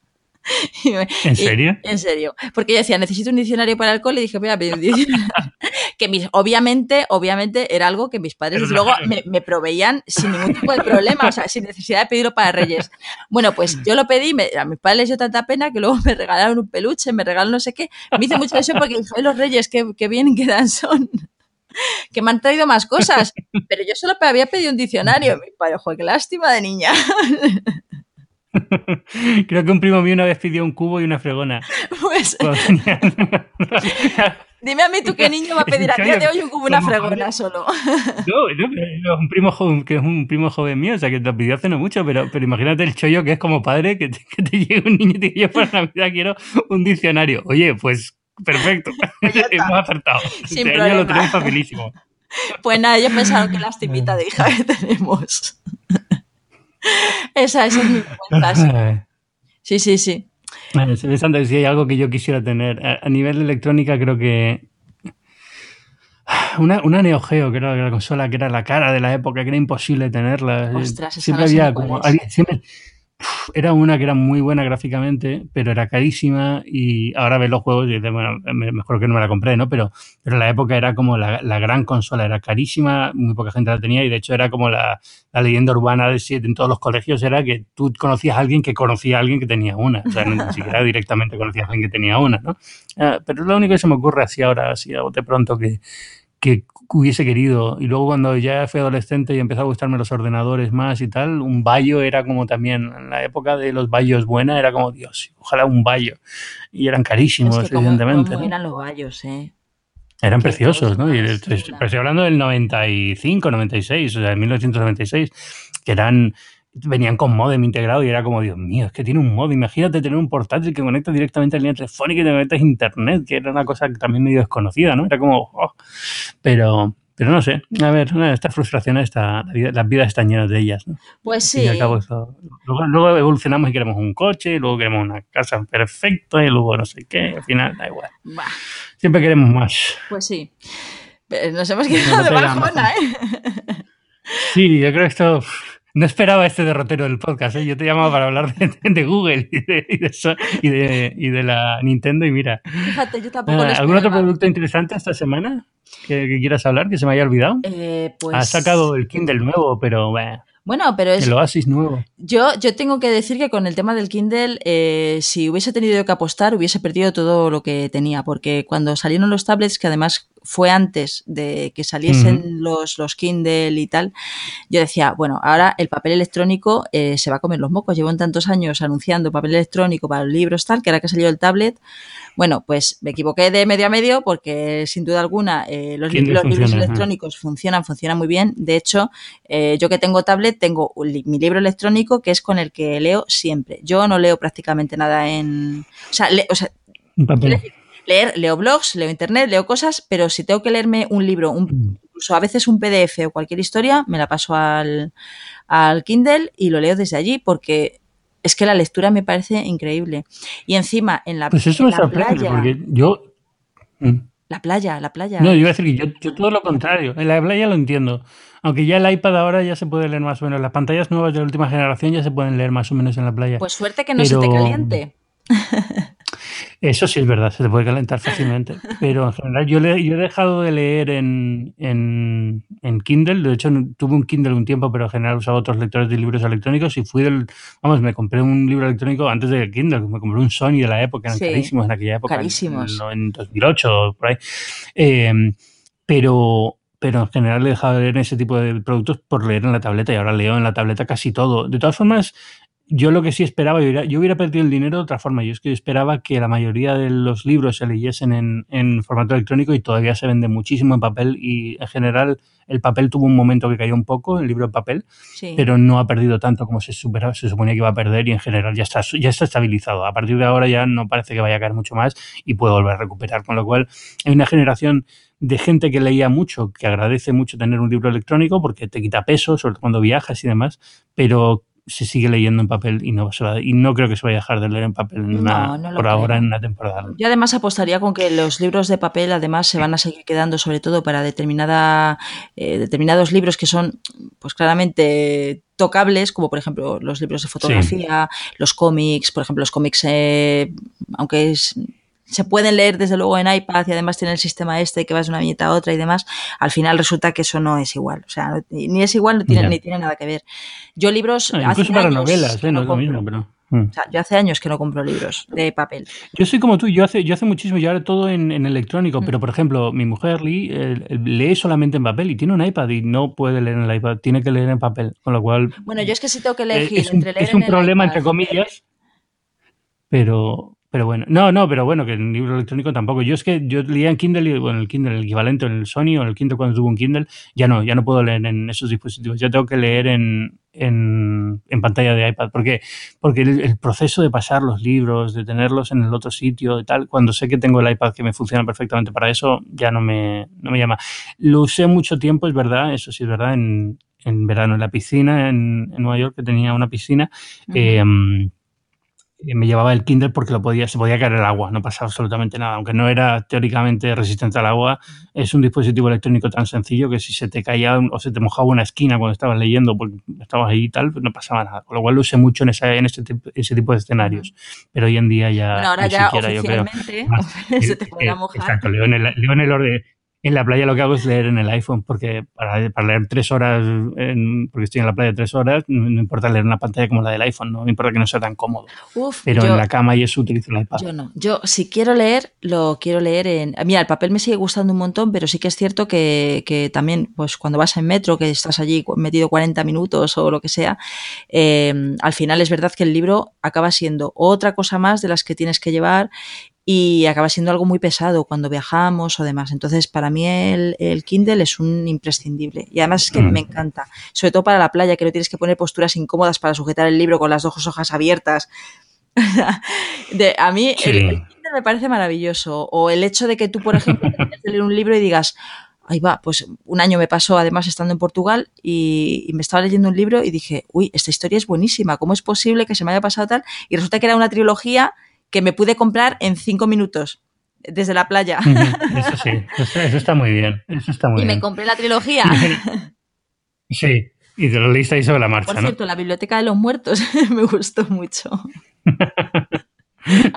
¿En serio? en serio. Porque yo decía, necesito un diccionario para alcohol y dije, voy a pedir un diccionario. que mis, obviamente, obviamente era algo que mis padres luego me, proveían sin ningún tipo de problema, o sea, sin necesidad de pedirlo para Reyes. Bueno, pues yo lo pedí, a mis padres les dio tanta pena que luego me regalaron un peluche, me regalaron no sé qué. Me hice mucho eso porque dije, los Reyes, qué, qué bien quedan son que me han traído más cosas, pero yo solo había pedido un diccionario. Mi padre, joder, qué lástima de niña. Creo que un primo mío una vez pidió un cubo y una fregona. Pues... Dime a mí tú qué niño va a pedir a día de hoy un cubo y una fregona solo. No, no, un primo joven, que es un primo joven mío, o sea que te pidió hace no mucho, pero, pero imagínate el chollo que es como padre, que te, que te llegue un niño y te dice yo para Navidad quiero un diccionario. Oye, pues perfecto, pues hemos acertado. Sin este año lo tenemos facilísimo. Pues nada, yo pensaba que lastimita de hija que tenemos. Esa, esa es mi cuenta. Sí, sí, sí. si hay algo que yo quisiera tener. A, nivel de electrónica creo que una, una Neo Geo, que era la consola que era la cara de la época, que era imposible tenerla. siempre había como. siempre, era una que era muy buena gráficamente, pero era carísima y ahora ves los juegos y bueno, mejor que no me la compré, ¿no? Pero, pero en la época era como la, la, gran consola, era carísima, muy poca gente la tenía y de hecho era como la, la leyenda urbana de en todos los colegios, era que tú conocías a alguien que conocía a alguien que tenía una, o sea, ni siquiera directamente conocías a alguien que tenía una, ¿no? Ah, pero lo único que se me ocurre así ahora, así a bote pronto, que, que hubiese querido. Y luego cuando ya fui adolescente y empezó a gustarme los ordenadores más y tal, un Bayo era como también, en la época de los Bayos buena, era como, Dios, ojalá un Bayo. Y eran carísimos, evidentemente. eran los Bayos, eh. Eran preciosos, ¿no? Y estoy hablando del 95, 96, o sea, de 1996, que eran venían con modem integrado y era como, Dios mío, es que tiene un modem. Imagínate tener un portátil que conecta directamente a la línea telefónica y te conectas a internet, que era una cosa también medio desconocida, ¿no? Era como, oh. pero, pero no sé, a ver, estas frustraciones, esta, las vidas están llenas de ellas, ¿no? Pues sí. luego, evolucionamos y queremos un coche, luego queremos una casa perfecta y luego no sé qué, al final da igual. Siempre queremos más. Pues sí. Nos hemos quedado de bajona, ¿eh? Sí, yo creo que esto no esperaba este derrotero del podcast, ¿eh? Yo te llamaba para hablar de, Google y de, y, de, y, de, la Nintendo y mira. Fíjate, yo tampoco ah, ¿Algún otro producto interesante esta semana que, quieras hablar que se me haya olvidado? Eh, pues... Ha sacado el Kindle nuevo, pero... Bueno, pero es. El Oasis nuevo. Yo, yo tengo que decir que con el tema del Kindle, eh, si hubiese tenido que apostar, hubiese perdido todo lo que tenía, porque cuando salieron los tablets, que además fue antes de que saliesen los, los Kindle y tal, yo decía, bueno, ahora el papel electrónico eh, se va a comer los mocos. Llevo tantos años anunciando papel electrónico para los libros, tal, que ahora que salió el tablet, bueno, pues me equivoqué de medio a medio porque sin duda alguna eh, los, libros electrónicos funcionan, funcionan muy bien. De hecho, eh, yo que tengo tablet, tengo mi libro electrónico que es con el que leo siempre. Yo no leo prácticamente nada en... O sea, leer, leo blogs, leo internet, leo cosas, pero si tengo que leerme un libro, un, incluso a veces un PDF o cualquier historia, me la paso al, al Kindle y lo leo desde allí porque es que la lectura me parece increíble. Y encima, en la, pues eso me sorprende, porque yo... Mm. La playa, la playa. No, yo iba a decir que yo, todo lo contrario. En la playa lo entiendo. Aunque ya el iPad ahora ya se puede leer más o menos. Las pantallas nuevas de la última generación ya se pueden leer más o menos en la playa. Pues suerte que no se te caliente. Eso sí es verdad, se te puede calentar fácilmente. Pero en general, yo, yo he dejado de leer en, en, Kindle. De hecho, tuve un Kindle un tiempo, pero en general usaba otros lectores de libros electrónicos. Y fui del. Vamos, me compré un libro electrónico antes del Kindle. Me compré un Sony de la época, eran carísimos en aquella época. Carísimos. En, 2008, por ahí. Eh, pero, pero en general he dejado de leer ese tipo de productos por leer en la tableta y ahora leo en la tableta casi todo. De todas formas, yo lo que sí esperaba, yo hubiera, perdido el dinero de otra forma. Yo es que esperaba que la mayoría de los libros se leyesen en, en, formato electrónico y todavía se vende muchísimo en papel y en general el papel tuvo un momento que cayó un poco, el libro en papel, pero no ha perdido tanto como se, superaba, se suponía que iba a perder y en general ya está, ya está estabilizado. A partir de ahora ya no parece que vaya a caer mucho más y puede volver a recuperar. Con lo cual hay una generación de gente que leía mucho, que agradece mucho tener un libro electrónico porque te quita peso, sobre todo cuando viajas y demás, pero se sigue leyendo en papel y no, y no creo que se vaya a dejar de leer en papel por ahora en una temporada. Yo además apostaría con que los libros de papel además se van a seguir quedando sobre todo para determinada, eh, determinados libros que son pues claramente tocables, como por ejemplo los libros de fotografía, los cómics, por ejemplo los cómics, eh, aunque es se pueden leer desde luego en iPad y además tiene el sistema este que vas de una viñeta a otra y demás, al final resulta que eso no es igual. O sea, ni es igual ni tiene nada que ver. Yo libros. incluso para novelas, ¿eh? no, es lo mismo, pero. Mm. O sea, yo hace años que no compro libros de papel. Yo soy como tú, yo hace, yo hace muchísimo, yo ahora todo en, electrónico, mm. pero por ejemplo, mi mujer Lee lee solamente en papel y tiene un iPad y no puede leer en el iPad, tiene que leer en papel, con lo cual... Bueno, yo es que si tengo que elegir es un, entre leer Es un problema, entre comillas, pero, pero bueno, no, no, pero bueno, que en libro electrónico tampoco. Yo es que yo leía en Kindle, y, bueno, el Kindle, el equivalente en el Sony o en el Kindle cuando tuvo un Kindle, ya no, ya no puedo leer en esos dispositivos. Ya tengo que leer en, en, en pantalla de iPad. porque Porque el, proceso de pasar los libros, de tenerlos en el otro sitio y tal, cuando sé que tengo el iPad que me funciona perfectamente para eso, ya no me, no me llama. Lo usé mucho tiempo, es verdad, eso sí es verdad, en, en verano en la piscina en, en Nueva York, que tenía una piscina. Eh, me llevaba el Kindle porque lo podía, se podía caer el agua, no pasaba absolutamente nada. Aunque no era teóricamente resistente al agua, es un dispositivo electrónico tan sencillo que si se te caía o se te mojaba una esquina cuando estabas leyendo porque estabas ahí y tal, pues no pasaba nada. Con lo cual lo usé mucho en, ese, en ese, ese tipo de escenarios. Pero hoy en día ya. Bueno, ahora ya siquiera, yo creo, se te podía mojar. Exacto, leo en el, leo en el orden en la playa lo que hago es leer en el iPhone, porque para, leer tres horas, porque estoy en la playa tres horas, no, importa leer en una pantalla como la del iPhone, no me importa que no sea tan cómodo. Pero en la cama y eso utilizo el iPad. Yo no. Yo, si quiero leer, lo quiero leer en. Mira, el papel me sigue gustando un montón, pero sí que es cierto que, que también, pues cuando vas en metro, que estás allí metido 40 minutos o lo que sea, eh, al final es verdad que el libro acaba siendo otra cosa más de las que tienes que llevar y acaba siendo algo muy pesado cuando viajamos o demás. Entonces, para mí el, Kindle es un imprescindible. Y además es que mm. me encanta, sobre todo para la playa, que no tienes que poner posturas incómodas para sujetar el libro con las dos hojas abiertas. de, a mí el, Kindle me parece maravilloso. O el hecho de que tú, por ejemplo, tengas que leer un libro y digas, ahí va, pues un año me pasó además estando en Portugal y, y, me estaba leyendo un libro y dije, uy, esta historia es buenísima, ¿cómo es posible que se me haya pasado tal? Y resulta que era una trilogía que me pude comprar en cinco minutos. desde la playa. Eso sí, eso, está muy bien. Eso está muy y me compré la trilogía. Sí, y te lo leíste ahí sobre la marcha, Por cierto, la Biblioteca de los Muertos me gustó mucho.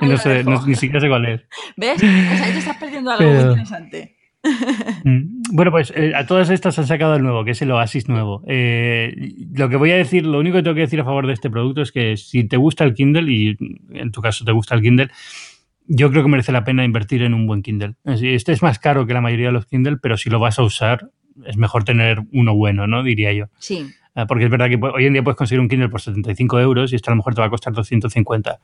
no sé, ni siquiera sé cuál es. ¿Ves? Pues ahí te estás perdiendo algo muy interesante. Mm, bueno, pues eh, a todas estas han sacado el nuevo, que es el Oasis nuevo. Eh, lo que voy a decir, lo único que tengo que decir a favor de este producto es que si te gusta el Kindle, y en tu caso te gusta el Kindle, yo creo que merece la pena invertir en un buen Kindle. Este es más caro que la mayoría de los Kindle, pero si lo vas a usar, es mejor tener uno bueno, ¿no? Diría yo. Sí. Ah, porque es verdad que hoy en día puedes conseguir un Kindle por 75 euros y esto a lo mejor te va a costar 250.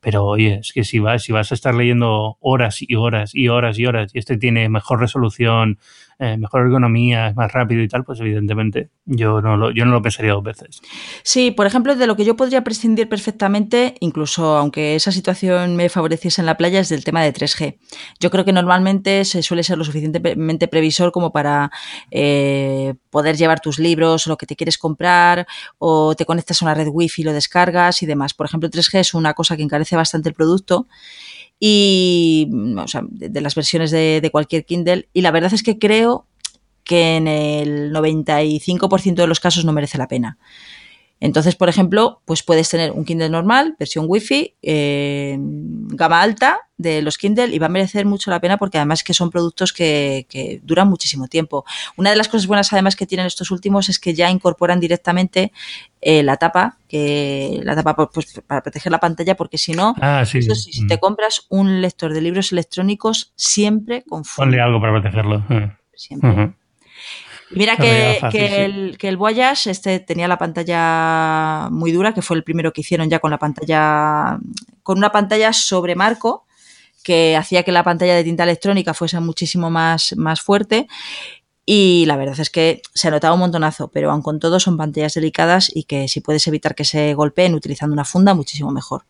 Pero oye, es que si vas, si vas a estar leyendo horas y horas y horas y horas y este tiene mejor resolución, eh, mejor ergonomía, es más rápido y tal, pues evidentemente yo no, lo, yo no lo pensaría dos veces. Sí, por ejemplo, de lo que yo podría prescindir perfectamente, incluso aunque esa situación me favoreciese en la playa, es del tema de 3G. Yo creo que normalmente se suele ser lo suficientemente previsor como para eh, poder llevar tus libros lo que te quieres comprar o te conectas a una red wifi, lo descargas y demás. Por ejemplo, 3G es una cosa que encarece bastante el producto y o sea, de, las versiones de, de, cualquier Kindle. Y la verdad es que creo que en el 95% de los casos no merece la pena. Entonces, por ejemplo, pues puedes tener un Kindle normal, versión Wi-Fi, eh, gama alta de los Kindle y va a merecer mucho la pena porque además que son productos que, que, duran muchísimo tiempo. Una de las cosas buenas además que tienen estos últimos es que ya incorporan directamente eh, la tapa, que la tapa pues, para proteger la pantalla porque si no, ah, sí, eso si mm. te compras un lector de libros electrónicos siempre con Ponle algo para protegerlo. Eh. Siempre. Uh -huh. Mira que, que, el, que el Voyage este tenía la pantalla muy dura, que fue el primero que hicieron ya con la pantalla, con una pantalla sobre marco, que hacía que la pantalla de tinta electrónica fuese muchísimo más, más fuerte. Y la verdad es que se notaba un montonazo, pero aun con todo son pantallas delicadas y que si puedes evitar que se golpeen utilizando una funda, muchísimo mejor.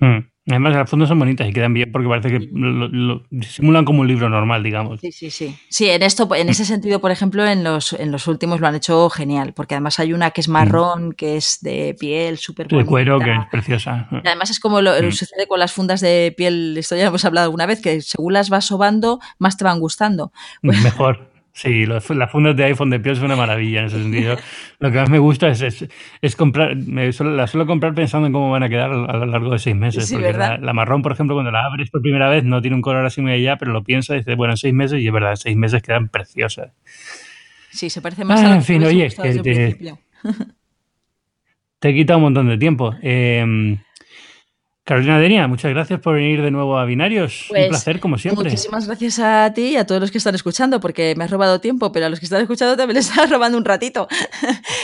Mm. Además, las fundas son bonitas y quedan bien porque parece que lo, lo, simulan como un libro normal, digamos. Sí, sí, sí. Sí, en esto, en ese sentido, por ejemplo, en los, en los últimos lo han hecho genial, porque además hay una que es marrón, mm. que es de piel, súper. De cuero, que es preciosa. Y además es como lo, mm. sucede con las fundas de piel, esto ya hemos hablado alguna vez, que según las vas sobando, más te van gustando. Pues, Mejor. Sí, las fundas de iPhone de piel es una maravilla en ese sentido. Lo que más me gusta es, es, es comprar, me suelo, la suelo comprar pensando en cómo van a quedar a lo largo de seis meses. Sí, porque ¿verdad? la, la, marrón, por ejemplo, cuando la abres por primera vez no tiene un color así muy allá, pero lo piensas y dices, bueno, en seis meses, y es verdad, en seis meses quedan preciosas. Sí, se parece más ah, a lo En fin, oye, que te, te he quitado un montón de tiempo. Eh, Carolina Denia, muchas gracias por venir de nuevo a Binarios. Pues, Un placer, como siempre. Muchísimas gracias a ti y a todos los que están escuchando, porque me has robado tiempo, pero a los que están escuchando también les estás robando un ratito.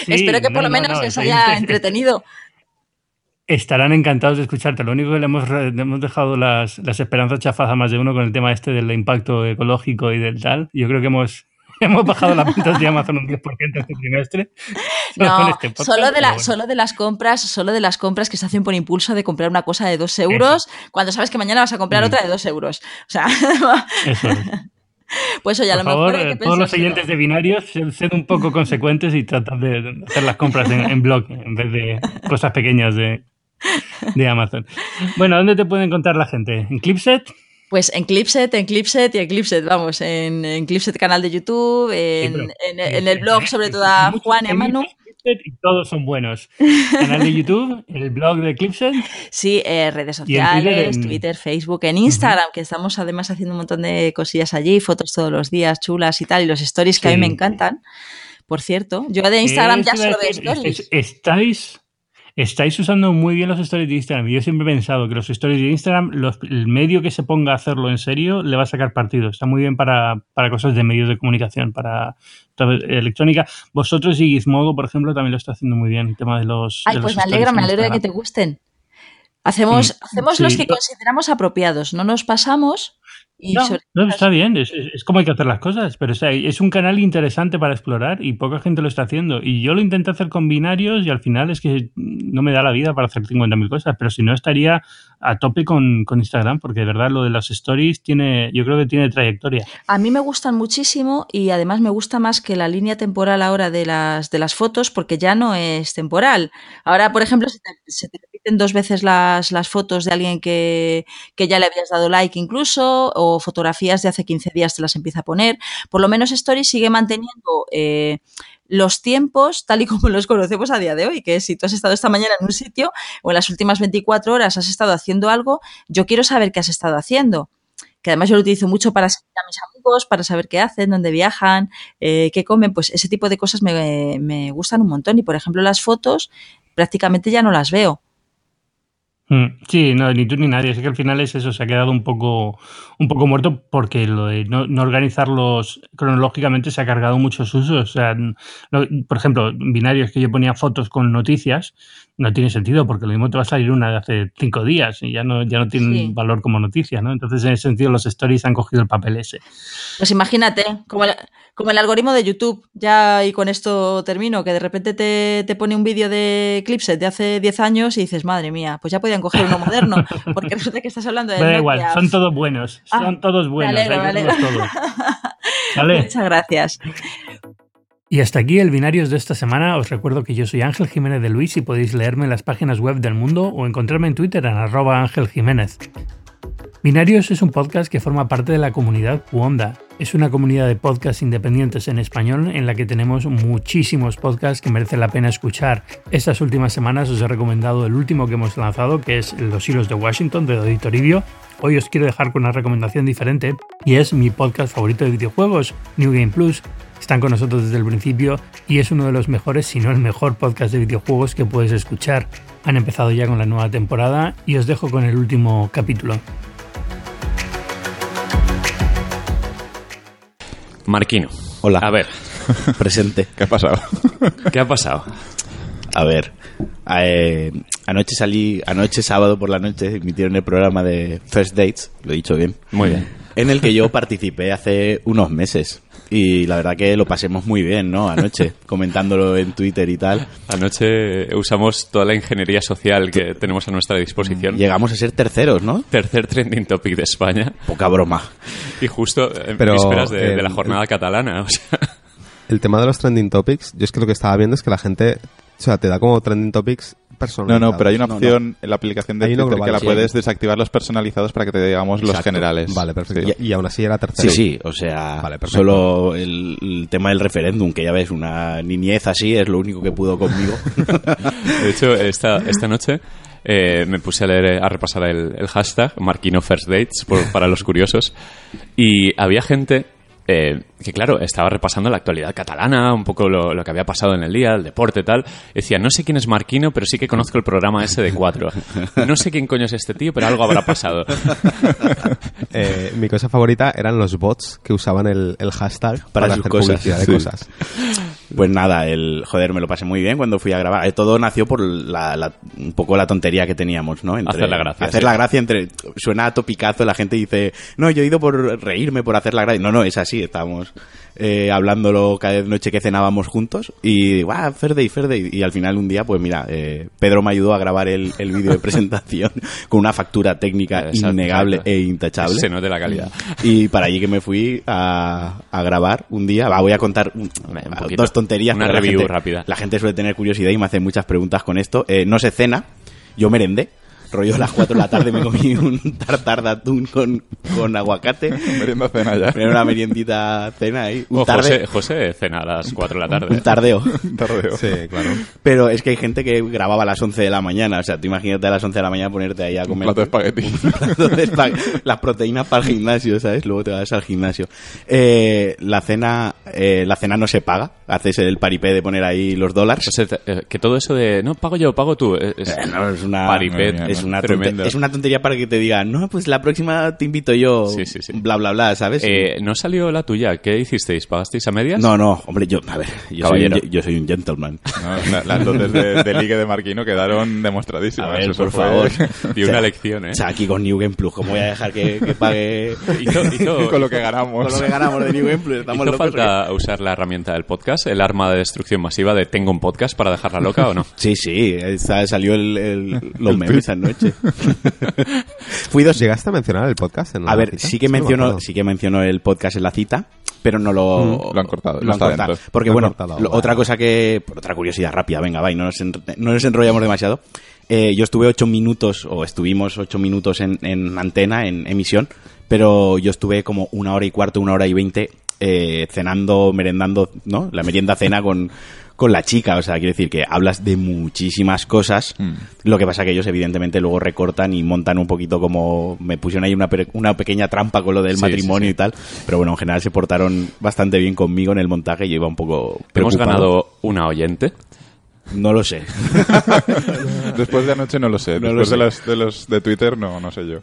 Sí, Espero que por no, lo menos no, no, les haya entretenido. Estarán encantados de escucharte. Lo único que le hemos, le hemos dejado las, las esperanzas chafadas a más de uno con el tema este del impacto ecológico y del tal. Yo creo que hemos, hemos bajado las ventas de Amazon un 10% este trimestre. No, este podcast, solo, de la, bueno. solo de las compras, solo de las compras que se hacen por impulso de comprar una cosa de 2 euros Eso. cuando sabes que mañana vas a comprar mm. otra de 2 euros. O sea, Eso es. Pues oye, a Por lo favor, mejor. eh, todos los oyentes de binarios, sed un poco consecuentes y tratad de hacer las compras en, en blog en vez de cosas pequeñas de, de Amazon. Bueno, ¿dónde te puede encontrar la gente? ¿En Clipset? Pues en Clipset, en Clipset y en Clipset, vamos, en, en Clipset canal de YouTube, en, sí, en, en el blog sobre todo a Juan y a Manu. Y todos son buenos. Canal de YouTube, el blog de Clipset. Sí, eh, redes sociales, Twitter, Facebook, en Instagram, uh -huh. que estamos además haciendo un montón de cosillas allí, fotos todos los días chulas y tal, y los stories que sí. a mí me encantan. Por cierto, yo de Instagram eh, ya solo veo stories. Estáis estáis usando muy bien los stories de Instagram. Yo siempre he pensado que los stories de Instagram, los, el medio que se ponga a hacerlo en serio, le va a sacar partido. Está muy bien para, para cosas de medios de comunicación, para electrónica. Vosotros y Gizmodo, por ejemplo, también lo está haciendo muy bien, el tema de los. Ay, de pues los me alegra, me alegra de que te gusten. Hacemos, hacemos sí, los que consideramos apropiados, no nos pasamos. Y no, no, está bien, es, es, como hay que hacer las cosas, pero o sea, es un canal interesante para explorar y poca gente lo está haciendo. Y yo lo intenté hacer con binarios y al final es que no me da la vida para hacer 50.000 cosas, pero si no estaría a tope con, con, Instagram, porque de verdad lo de las stories tiene, yo creo que tiene trayectoria. A mí me gustan muchísimo y además me gusta más que la línea temporal ahora de las, de las fotos, porque ya no es temporal. Ahora, por ejemplo, se te, se te dos veces las, fotos de alguien que, que, ya le habías dado like incluso, o fotografías de hace 15 días te las empieza a poner. Por lo menos Story sigue manteniendo eh, los tiempos tal y como los conocemos a día de hoy, que si tú has estado esta mañana en un sitio o en las últimas 24 horas has estado haciendo algo, yo quiero saber qué has estado haciendo que además yo lo utilizo mucho para seguir a mis amigos, para saber qué hacen, dónde viajan, eh, qué comen, pues ese tipo de cosas me gustan un montón. Y por ejemplo las fotos prácticamente ya no las veo. Mm, sí, no, ni tú ni nadie. Es que al final es eso, se ha quedado un poco, un poco muerto porque lo de no, organizarlos cronológicamente se ha cargado muchos usos. O sea, por ejemplo, binarios que yo ponía fotos con noticias, no tiene sentido porque lo mismo te va a salir una de hace cinco días y ya no, ya no tiene valor como noticia, ¿no? Entonces, en ese sentido, los stories han cogido el papel ese. Pues imagínate, como el, como el algoritmo de YouTube, ya y con esto termino, que de repente te, te pone un vídeo de Clipset de hace 10 años y dices, madre mía, pues ya podían coger uno moderno, porque resulta que estás hablando de... Da igual, son todos buenos, ah, son todos buenos, Todos. Muchas gracias. Y hasta aquí el Binarios de esta semana. Os recuerdo que yo soy Ángel Jiménez de Luis y podéis leerme en las páginas web del mundo o encontrarme en Twitter en arroba Ángel Jiménez. Binarios es un podcast que forma parte de la comunidad Puonda. Es una comunidad de podcasts independientes en español en la que tenemos muchísimos podcasts que merecen la pena escuchar. Estas últimas semanas os he recomendado el último que hemos lanzado, que es Los hilos de Washington de Auditoribio. Hoy os quiero dejar con una recomendación diferente y es mi podcast favorito de videojuegos, New Game Plus, están con nosotros desde el principio y es uno de los mejores, si no el mejor podcast de videojuegos que puedes escuchar. Han empezado ya con la nueva temporada y os dejo con el último capítulo. Marquino. Hola. A ver. Presente. ¿Qué ha pasado? ¿Qué ha pasado? A ver. Eh, anoche salí, anoche sábado por la noche, emitieron el programa de First Dates, lo he dicho bien. Muy bien. En el que yo participé hace unos meses. Y la verdad que lo pasemos muy bien, ¿no? Anoche, comentándolo en Twitter y tal. Anoche usamos toda la ingeniería social que tenemos a nuestra disposición. Llegamos a ser terceros, ¿no? Tercer trending topic de España. Poca broma. Y justo en vísperas de, de, la jornada catalana, o sea. El tema de los trending topics, yo es que lo que estaba viendo es que la gente, o sea, te da como trending topics no, no, pero hay una opción en la aplicación de Twitter que la puedes desactivar los personalizados para que te digamos los generales. Vale, perfecto. Y, aún así era tercero. Sí, sí, o sea, solo el, tema del referéndum, que ya ves, una niñez así es lo único que pudo conmigo. de hecho, esta, esta noche eh, me puse a leer, a repasar el, el hashtag Marquino First Dates para los curiosos y había gente eh, que claro, estaba repasando la actualidad catalana, un poco lo, que había pasado en el día, el deporte tal. Decía, no sé quién es Marquino, pero sí que conozco el programa ese de cuatro. No sé quién coño es este tío, pero algo habrá pasado. Eh, mi cosa favorita eran los bots que usaban el, hashtag para, hacer publicidad de cosas. Pues nada, el joder, me lo pasé muy bien cuando fui a grabar. Eh, todo nació por la, un poco la tontería que teníamos, ¿no? hacer la gracia. Hacer la gracia entre. Suena a topicazo, la gente dice, no, yo he ido por reírme, por hacer la gracia. No, no, es así, estamos eh, hablándolo cada noche que cenábamos juntos y, ¡guau! Ferday, Ferday. Y al final un día, pues mira, eh, Pedro me ayudó a grabar el, el vídeo de presentación con una factura técnica innegable e intachable. Se de la calidad. Y para allí que me fui a, a grabar un día, voy a contar dos tonterías. Una review rápida. La gente suele tener curiosidad y me hace muchas preguntas con esto. Eh, no se cena, yo merendé rollo a las 4 de la tarde me comí un tartar de atún con, con aguacate. Merienda cena ya. Era una meriendita cena ahí. Un José, José, cena a las 4 de la tarde. Un tardeo. tardeo. Sí, claro. Pero es que hay gente que grababa a las 11 de la mañana. O sea, tú imagínate a las 11 de la mañana ponerte ahí a comer. Un plato de espagueti. Un plato de espagueti. Las proteínas para el gimnasio, ¿sabes? Luego te vas al gimnasio. Eh, la cena, eh, la cena no se paga. Haces el paripé de poner ahí los dólares. Eh, que todo eso de, no, pago yo, pago tú. Es, eh, no, es una, paripé. Es una, es una tontería para que te digan, no, pues la próxima te invito yo, sí, sí, sí. bla, bla, bla, ¿sabes? Eh, ¿No salió la tuya? ¿Qué hicisteis? ¿Pagasteis a medias? No, no, hombre, yo, a ver, yo, soy un, yo soy un, gentleman. No, las dotes de, de, Ligue de Marquino quedaron demostradísimas. A ver, por favor. Y una lección, ¿eh? O sea, aquí con New Game Plus, ¿cómo voy a dejar que, que pague hizo, hizo, con lo que ganamos? Con lo que ganamos de New Game Plus. Estamos ¿Hizo falta usar la herramienta del podcast, el arma de destrucción masiva de tengo un podcast para dejarla loca o no? Sí, sí, salió el, el, los memes anoche. Fui dos... ¿Llegaste a mencionar el podcast? En a ver, sí que, mencionó, sí que mencionó el podcast en la cita, pero no lo... Mm, lo han cortado. Lo han cortado. Porque bueno, otra cosa que... Otra curiosidad rápida, venga, va, y no nos, no nos enrollamos demasiado. Eh, yo estuve ocho minutos, o estuvimos ocho minutos en, en antena, en emisión, pero yo estuve como una hora y cuarto, una hora y veinte eh, cenando, merendando, ¿no? La merienda cena con, con la chica. O sea, quiero decir que hablas de muchísimas cosas. Mm. Lo que pasa que ellos, evidentemente, luego recortan y montan un poquito como. Me pusieron ahí una, una pequeña trampa con lo del matrimonio y tal. Pero bueno, en general se portaron bastante bien conmigo en el montaje y yo iba un poco. ¿Hemos ganado una oyente? No lo sé. Después de anoche no lo sé. Después De, los, de los de Twitter no, no sé yo.